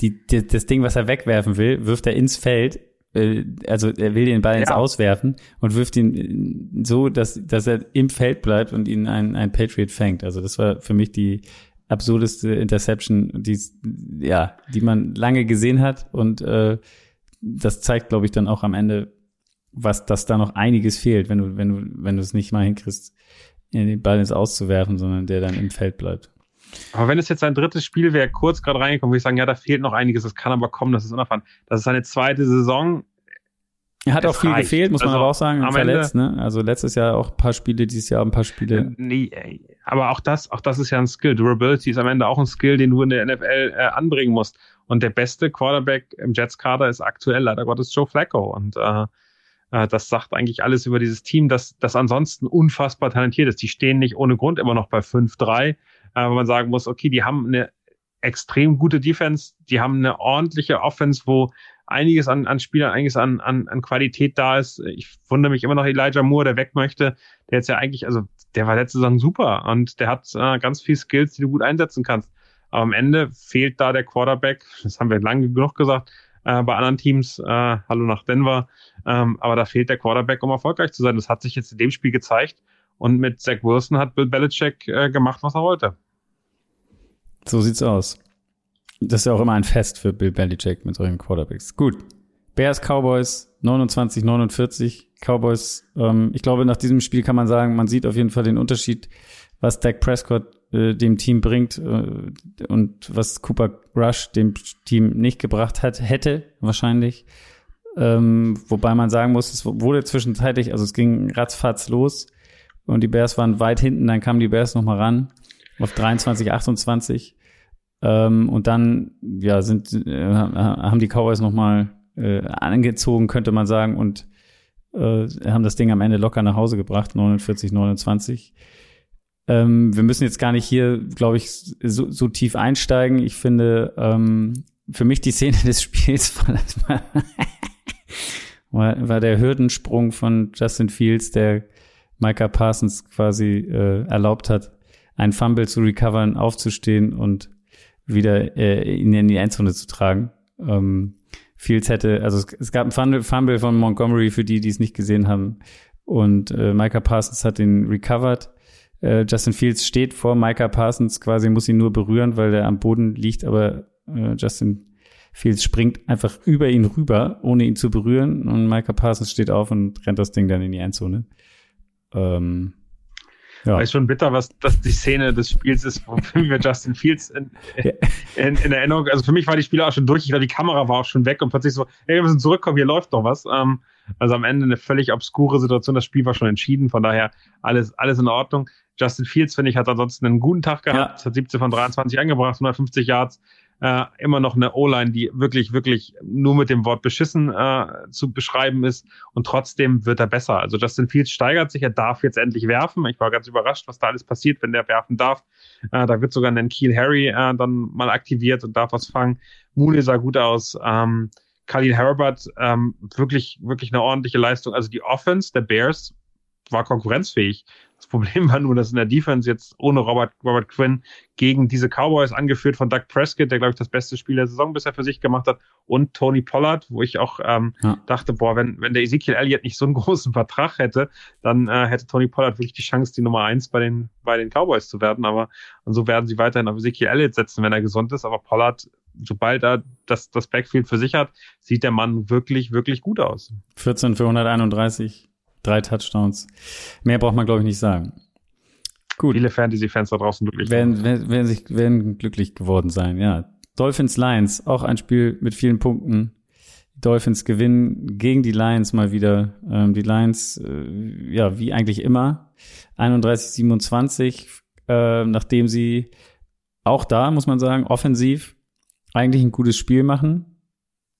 die, die, das Ding, was er wegwerfen will, wirft er ins Feld. Äh, also er will den Ball ins ja. Auswerfen und wirft ihn so, dass, dass er im Feld bleibt und ihn ein, ein Patriot fängt. Also das war für mich die absurdeste Interception, die, ja, die man lange gesehen hat. Und äh, das zeigt, glaube ich, dann auch am Ende, was, dass da noch einiges fehlt, wenn du, wenn du, wenn du es nicht mal hinkriegst, den Ball ins Auszuwerfen, sondern der dann im Feld bleibt. Aber wenn es jetzt sein drittes Spiel wäre, kurz gerade reingekommen, würde ich sagen, ja, da fehlt noch einiges, das kann aber kommen, das ist unerfahren. Das ist seine zweite Saison. Er hat es auch viel reicht. gefehlt, muss man also, aber auch sagen, verletzt, Ende, ne? Also letztes Jahr auch ein paar Spiele, dieses Jahr ein paar Spiele. Nee, aber auch das, auch das ist ja ein Skill. Durability ist am Ende auch ein Skill, den du in der NFL äh, anbringen musst. Und der beste Quarterback im Jets-Kader ist aktuell leider Gottes Joe Flacco. Und äh, äh, das sagt eigentlich alles über dieses Team, das, das ansonsten unfassbar talentiert ist. Die stehen nicht ohne Grund immer noch bei 5-3, äh, wo man sagen muss, okay, die haben eine extrem gute Defense, die haben eine ordentliche Offense, wo einiges an, an Spielern, einiges an, an, an Qualität da ist. Ich wundere mich immer noch Elijah Moore, der weg möchte, der jetzt ja eigentlich, also der war letzte Saison super und der hat äh, ganz viel Skills, die du gut einsetzen kannst. Aber am Ende fehlt da der Quarterback, das haben wir lange genug gesagt, äh, bei anderen Teams, äh, hallo nach Denver, ähm, aber da fehlt der Quarterback, um erfolgreich zu sein. Das hat sich jetzt in dem Spiel gezeigt und mit Zach Wilson hat Bill Belichick äh, gemacht, was er wollte. So sieht's aus. Das ist ja auch immer ein Fest für Bill Belichick mit solchen Quarterbacks. Gut. Bears Cowboys 29, 49. Cowboys, ähm, ich glaube, nach diesem Spiel kann man sagen, man sieht auf jeden Fall den Unterschied, was Dak Prescott äh, dem Team bringt äh, und was Cooper Rush dem Team nicht gebracht hat, hätte wahrscheinlich. Ähm, wobei man sagen muss, es wurde zwischenzeitlich, also es ging ratzfatz los und die Bears waren weit hinten, dann kamen die Bears nochmal ran auf 23, 28. Ähm, und dann, ja, sind, äh, haben die Cowboys nochmal äh, angezogen, könnte man sagen, und äh, haben das Ding am Ende locker nach Hause gebracht, 49, 29. Ähm, wir müssen jetzt gar nicht hier, glaube ich, so, so tief einsteigen. Ich finde, ähm, für mich die Szene des Spiels war, war, war der Hürdensprung von Justin Fields, der Micah Parsons quasi äh, erlaubt hat, einen Fumble zu recovern, aufzustehen und wieder äh, in die Endzone zu tragen. Ähm, Fields hätte, also es, es gab einen Fumble, Fumble von Montgomery für die, die es nicht gesehen haben. Und äh, Micah Parsons hat ihn recovered. Äh, Justin Fields steht vor Micah Parsons, quasi muss ihn nur berühren, weil er am Boden liegt, aber äh, Justin Fields springt einfach über ihn rüber, ohne ihn zu berühren. Und Micah Parsons steht auf und rennt das Ding dann in die Endzone. Ähm, ja. Ist schon bitter, was das die Szene des Spiels ist, wo wir Justin Fields in, in, in, Erinnerung. Also für mich war die Spiele auch schon durch. Ich glaube, die Kamera war auch schon weg und plötzlich so, hey, wir müssen zurückkommen, hier läuft doch was. Ähm, also am Ende eine völlig obskure Situation. Das Spiel war schon entschieden, von daher alles, alles in Ordnung. Justin Fields, finde ich, hat ansonsten einen guten Tag gehabt, ja. hat 17 von 23 angebracht, 150 Yards, äh, immer noch eine O-Line, die wirklich, wirklich nur mit dem Wort beschissen äh, zu beschreiben ist und trotzdem wird er besser. Also Justin Fields steigert sich, er darf jetzt endlich werfen. Ich war ganz überrascht, was da alles passiert, wenn der werfen darf. Äh, da wird sogar ein Keel Harry äh, dann mal aktiviert und darf was fangen. Mooney sah gut aus. Ähm, Khalil Herbert, ähm, wirklich, wirklich eine ordentliche Leistung. Also die Offense der Bears war konkurrenzfähig. Das Problem war nur, dass in der Defense jetzt ohne Robert, Robert Quinn gegen diese Cowboys angeführt von Doug Prescott, der, glaube ich, das beste Spiel der Saison bisher für sich gemacht hat, und Tony Pollard, wo ich auch ähm, ja. dachte, boah, wenn, wenn der Ezekiel Elliott nicht so einen großen Vertrag hätte, dann äh, hätte Tony Pollard wirklich die Chance, die Nummer eins bei den, bei den Cowboys zu werden. Aber und so werden sie weiterhin auf Ezekiel Elliott setzen, wenn er gesund ist. Aber Pollard, sobald er das, das Backfield für sich hat, sieht der Mann wirklich, wirklich gut aus. 14 für 131 Drei Touchdowns. Mehr braucht man, glaube ich, nicht sagen. Gut. Viele Fantasy-Fans da draußen glücklich werden, werden, werden, sich, werden glücklich geworden sein, ja. Dolphins Lions, auch ein Spiel mit vielen Punkten. Dolphins gewinnen gegen die Lions mal wieder. Ähm, die Lions, äh, ja, wie eigentlich immer, 31-27, äh, nachdem sie auch da, muss man sagen, offensiv eigentlich ein gutes Spiel machen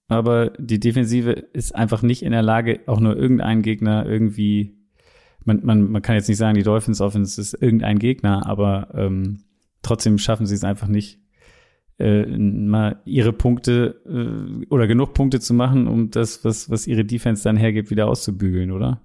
aber die Defensive ist einfach nicht in der Lage, auch nur irgendeinen Gegner irgendwie, man, man, man kann jetzt nicht sagen, die Dolphins Offense ist irgendein Gegner, aber ähm, trotzdem schaffen sie es einfach nicht, äh, mal ihre Punkte äh, oder genug Punkte zu machen, um das, was, was ihre Defense dann hergibt, wieder auszubügeln, oder?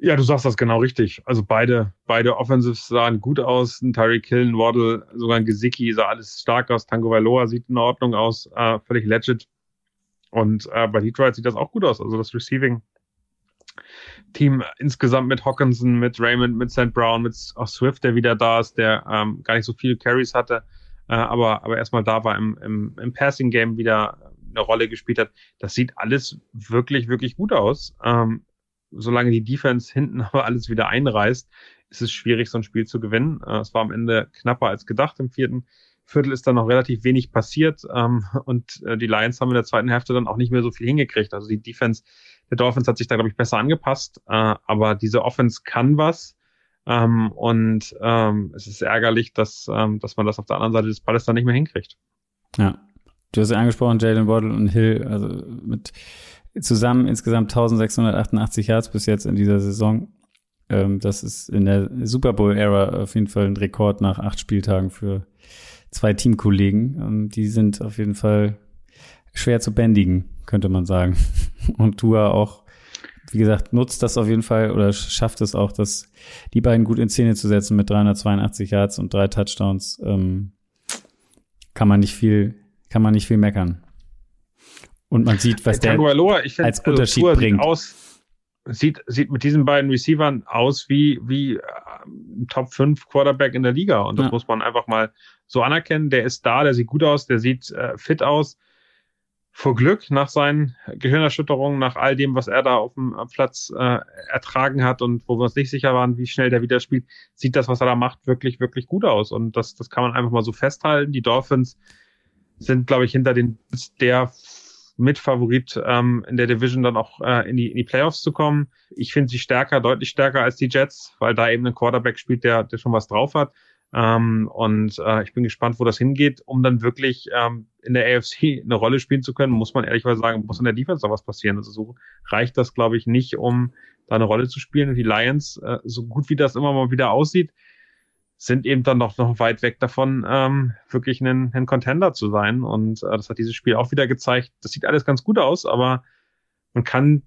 Ja, du sagst das genau richtig. Also beide, beide Offensives sahen gut aus. Ein Tyreek Hill, ein Waddle, sogar ein Gesicki sah alles stark aus. Tango Valoa sieht in Ordnung aus, äh, völlig legit. Und äh, bei Detroit sieht das auch gut aus. Also das Receiving Team insgesamt mit Hawkinson, mit Raymond, mit St. Brown, mit auch Swift, der wieder da ist, der ähm, gar nicht so viele Carries hatte, äh, aber, aber erstmal da war im, im, im Passing Game wieder eine Rolle gespielt hat. Das sieht alles wirklich, wirklich gut aus. Ähm, solange die Defense hinten aber alles wieder einreißt, ist es schwierig, so ein Spiel zu gewinnen. Äh, es war am Ende knapper als gedacht im vierten Viertel ist dann noch relativ wenig passiert ähm, und äh, die Lions haben in der zweiten Hälfte dann auch nicht mehr so viel hingekriegt. Also die Defense der Dolphins hat sich da, glaube ich, besser angepasst, äh, aber diese Offense kann was. Ähm, und ähm, es ist ärgerlich, dass, ähm, dass man das auf der anderen Seite des Balles dann nicht mehr hinkriegt. Ja, du hast ja angesprochen, Jalen Waddle und Hill, also mit Zusammen insgesamt 1688 Yards bis jetzt in dieser Saison. Ähm, das ist in der Super Bowl-Ära auf jeden Fall ein Rekord nach acht Spieltagen für zwei Teamkollegen. Ähm, die sind auf jeden Fall schwer zu bändigen, könnte man sagen. Und Tua auch, wie gesagt, nutzt das auf jeden Fall oder schafft es auch, dass die beiden gut in Szene zu setzen mit 382 Yards und drei Touchdowns. Ähm, kann man nicht viel, kann man nicht viel meckern. Und man sieht, was der Aloha, find, als also Unterschied also bringt. Sieht, aus, sieht, sieht mit diesen beiden Receivern aus wie, wie äh, Top 5 Quarterback in der Liga. Und das ja. muss man einfach mal so anerkennen. Der ist da, der sieht gut aus, der sieht äh, fit aus. Vor Glück nach seinen Gehirnerschütterungen, nach all dem, was er da auf dem Platz äh, ertragen hat und wo wir uns nicht sicher waren, wie schnell der wieder spielt, sieht das, was er da macht, wirklich, wirklich gut aus. Und das, das kann man einfach mal so festhalten. Die Dolphins sind, glaube ich, hinter den der Mitfavorit ähm, in der Division dann auch äh, in, die, in die Playoffs zu kommen. Ich finde sie stärker, deutlich stärker als die Jets, weil da eben ein Quarterback spielt, der, der schon was drauf hat. Ähm, und äh, ich bin gespannt, wo das hingeht, um dann wirklich ähm, in der AFC eine Rolle spielen zu können, muss man ehrlicherweise sagen, muss in der Defense noch was passieren. Also so reicht das, glaube ich, nicht, um da eine Rolle zu spielen. Und die Lions, äh, so gut wie das immer mal wieder aussieht, sind eben dann noch, noch weit weg davon, ähm, wirklich ein, ein Contender zu sein. Und äh, das hat dieses Spiel auch wieder gezeigt. Das sieht alles ganz gut aus, aber man kann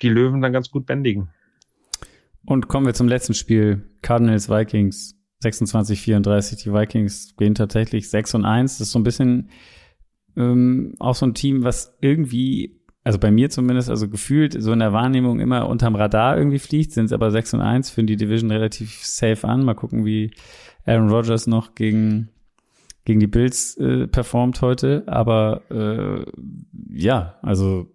die Löwen dann ganz gut bändigen. Und kommen wir zum letzten Spiel. Cardinals Vikings 26, 34. Die Vikings gehen tatsächlich 6 und 1. Das ist so ein bisschen ähm, auch so ein Team, was irgendwie, also bei mir zumindest, also gefühlt so in der Wahrnehmung immer unterm Radar irgendwie fliegt, sind aber 6 und 1, führen die Division relativ safe an. Mal gucken, wie Aaron Rodgers noch gegen gegen die Bills äh, performt heute, aber äh, ja, also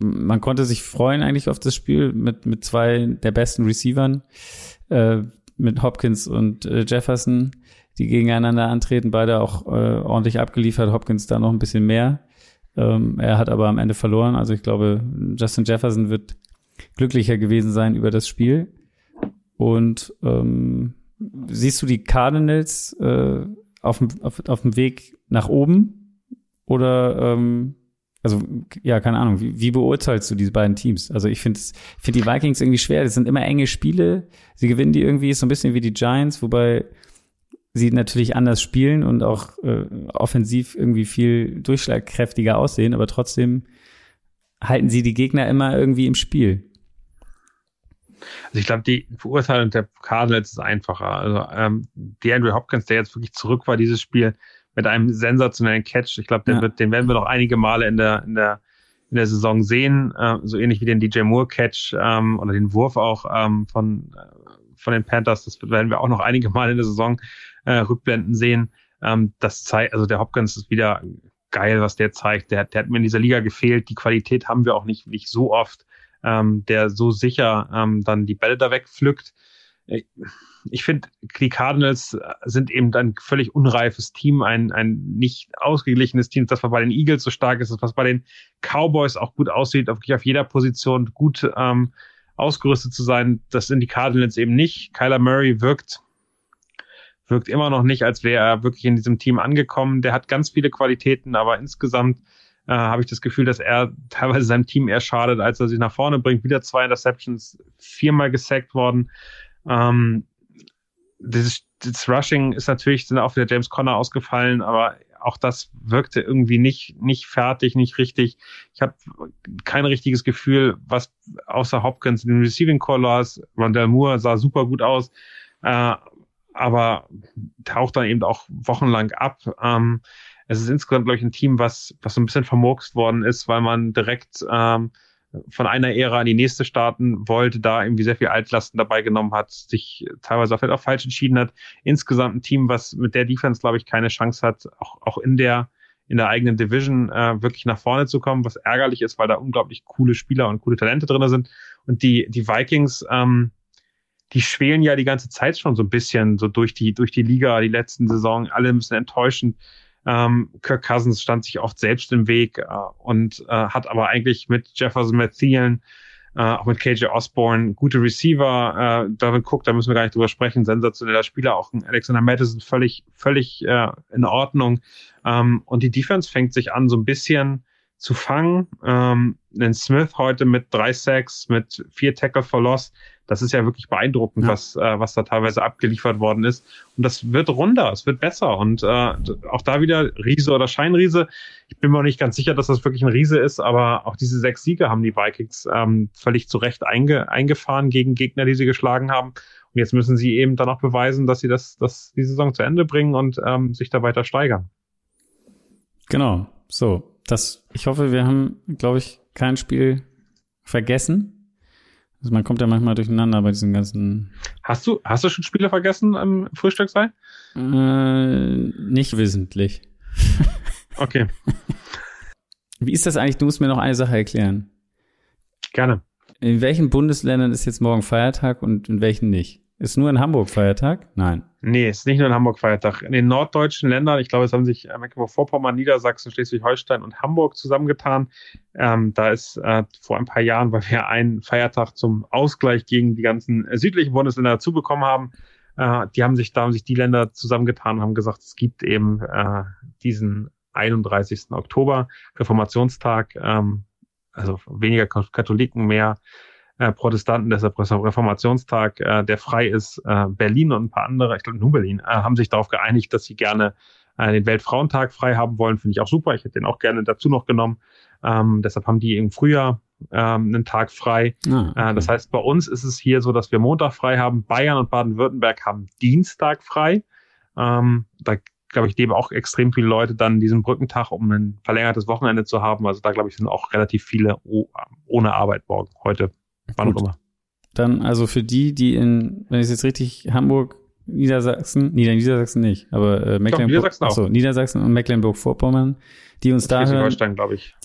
man konnte sich freuen eigentlich auf das Spiel mit mit zwei der besten Receivern, äh, mit Hopkins und äh, Jefferson, die gegeneinander antreten, beide auch äh, ordentlich abgeliefert. Hopkins da noch ein bisschen mehr. Ähm, er hat aber am Ende verloren. Also ich glaube, Justin Jefferson wird glücklicher gewesen sein über das Spiel. Und ähm, siehst du die Cardinals äh, auf dem, auf, auf dem Weg nach oben? Oder ähm, also ja, keine Ahnung, wie, wie beurteilst du diese beiden Teams? Also ich finde find die Vikings irgendwie schwer. Das sind immer enge Spiele. Sie gewinnen die irgendwie so ein bisschen wie die Giants, wobei sie natürlich anders spielen und auch äh, offensiv irgendwie viel durchschlagkräftiger aussehen, aber trotzdem halten sie die Gegner immer irgendwie im Spiel. Also ich glaube, die Verurteilung der Cardinals ist einfacher. Also ähm, die Andrew Hopkins, der jetzt wirklich zurück war, dieses Spiel mit einem sensationellen Catch. Ich glaube, ja. den werden wir noch einige Male in der, in der, in der Saison sehen. Äh, so ähnlich wie den DJ Moore Catch ähm, oder den Wurf auch ähm, von, äh, von den Panthers. Das werden wir auch noch einige Male in der Saison äh, rückblenden sehen. Ähm, das zeigt, also der Hopkins ist wieder geil, was der zeigt. Der, der hat mir in dieser Liga gefehlt. Die Qualität haben wir auch nicht, nicht so oft ähm, der so sicher ähm, dann die Bälle da wegpflückt. Ich finde, die Cardinals sind eben ein völlig unreifes Team, ein, ein nicht ausgeglichenes Team, das was bei den Eagles so stark ist, was bei den Cowboys auch gut aussieht, wirklich auf jeder Position gut ähm, ausgerüstet zu sein. Das sind die Cardinals eben nicht. Kyler Murray wirkt wirkt immer noch nicht, als wäre er wirklich in diesem Team angekommen. Der hat ganz viele Qualitäten, aber insgesamt äh, habe ich das Gefühl, dass er teilweise seinem Team eher schadet, als er sich nach vorne bringt. Wieder zwei Interceptions, viermal gesackt worden. Ähm, das, das Rushing ist natürlich, sind auch wieder James Conner ausgefallen, aber auch das wirkte irgendwie nicht, nicht fertig, nicht richtig. Ich habe kein richtiges Gefühl, was außer Hopkins in den Receiving Callers, Rondell Moore sah super gut aus, äh, aber taucht dann eben auch wochenlang ab. Ähm, es ist insgesamt, glaube ich, ein Team, was, was so ein bisschen vermurkst worden ist, weil man direkt ähm, von einer Ära in die nächste starten wollte, da irgendwie sehr viel Altlasten dabei genommen hat, sich teilweise vielleicht auch falsch entschieden hat. Insgesamt ein Team, was mit der Defense, glaube ich, keine Chance hat, auch, auch in der in der eigenen Division äh, wirklich nach vorne zu kommen, was ärgerlich ist, weil da unglaublich coole Spieler und coole Talente drin sind. Und die, die Vikings, ähm, die schwelen ja die ganze Zeit schon so ein bisschen so durch die, durch die Liga, die letzten Saison, alle ein bisschen enttäuschend. Ähm, Kirk Cousins stand sich oft selbst im Weg äh, und äh, hat aber eigentlich mit Jefferson, mit äh, auch mit KJ Osborne gute Receiver. Äh, David Cook, da müssen wir gar nicht drüber sprechen, sensationeller Spieler. Auch ein Alexander Madison völlig, völlig äh, in Ordnung. Ähm, und die Defense fängt sich an, so ein bisschen zu fangen. Ähm, den Smith heute mit drei Sacks, mit vier Tackle for Loss. Das ist ja wirklich beeindruckend, ja. was, äh, was da teilweise abgeliefert worden ist. Und das wird runder, es wird besser. Und äh, auch da wieder Riese oder Scheinriese. Ich bin mir auch nicht ganz sicher, dass das wirklich ein Riese ist, aber auch diese sechs Siege haben die Vikings ähm, völlig zu Recht einge eingefahren gegen Gegner, die sie geschlagen haben. Und jetzt müssen sie eben dann auch beweisen, dass sie das, das die Saison zu Ende bringen und ähm, sich da weiter steigern. Genau. So, das, ich hoffe, wir haben, glaube ich, kein Spiel vergessen. Also man kommt ja manchmal durcheinander bei diesen ganzen. Hast du, hast du schon Spiele vergessen am Frühstücksei? Äh, nicht wissentlich. okay. Wie ist das eigentlich? Du musst mir noch eine Sache erklären. Gerne. In welchen Bundesländern ist jetzt morgen Feiertag und in welchen nicht? Ist nur in Hamburg Feiertag? Nein. Nee, ist nicht nur in Hamburg Feiertag. In den norddeutschen Ländern, ich glaube, es haben sich Mecklenburg-Vorpommern, Niedersachsen, Schleswig-Holstein und Hamburg zusammengetan. Ähm, da ist äh, vor ein paar Jahren, weil wir einen Feiertag zum Ausgleich gegen die ganzen äh, südlichen Bundesländer dazu bekommen haben, äh, die haben sich, da haben sich die Länder zusammengetan und haben gesagt, es gibt eben äh, diesen 31. Oktober, Reformationstag, ähm, also weniger Katholiken, mehr äh, Protestanten, deshalb Reformationstag, äh, der frei ist. Äh, Berlin und ein paar andere, ich glaube nur Berlin, äh, haben sich darauf geeinigt, dass sie gerne äh, den Weltfrauentag frei haben wollen. Finde ich auch super. Ich hätte den auch gerne dazu noch genommen. Ähm, deshalb haben die im Frühjahr ähm, einen Tag frei. Ah, okay. äh, das heißt, bei uns ist es hier so, dass wir Montag frei haben. Bayern und Baden-Württemberg haben Dienstag frei. Ähm, da glaube ich, leben auch extrem viele Leute dann diesen Brückentag, um ein verlängertes Wochenende zu haben. Also da, glaube ich, sind auch relativ viele ohne Arbeit morgen, heute, wann auch immer. Dann also für die, die in, wenn ich es jetzt richtig, Hamburg, Niedersachsen, Nieder Niedersachsen nicht, aber äh, Mecklenburg, Niedersachsen, achso, Niedersachsen und Mecklenburg-Vorpommern, die uns da hören,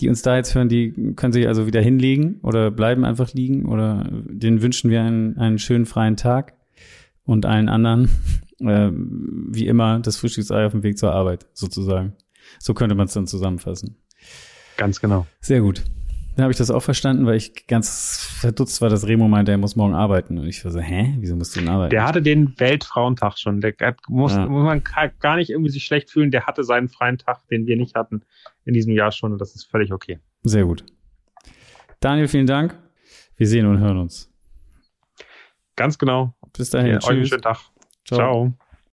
die uns da jetzt hören, die können sich also wieder hinlegen oder bleiben einfach liegen oder denen wünschen wir einen, einen schönen freien Tag und allen anderen äh, wie immer das Frühstücksei auf dem Weg zur Arbeit sozusagen. So könnte man es dann zusammenfassen. Ganz genau. Sehr gut. Dann habe ich das auch verstanden, weil ich ganz verdutzt war, dass Remo meinte, er muss morgen arbeiten. Und ich war so, hä? Wieso musst du denn arbeiten? Der hatte den Weltfrauentag schon. Der muss, ja. muss man gar nicht irgendwie sich schlecht fühlen. Der hatte seinen freien Tag, den wir nicht hatten in diesem Jahr schon. Und das ist völlig okay. Sehr gut. Daniel, vielen Dank. Wir sehen und hören uns. Ganz genau. Bis dahin. Ja, euch einen schönen Tag. Ciao. Ciao.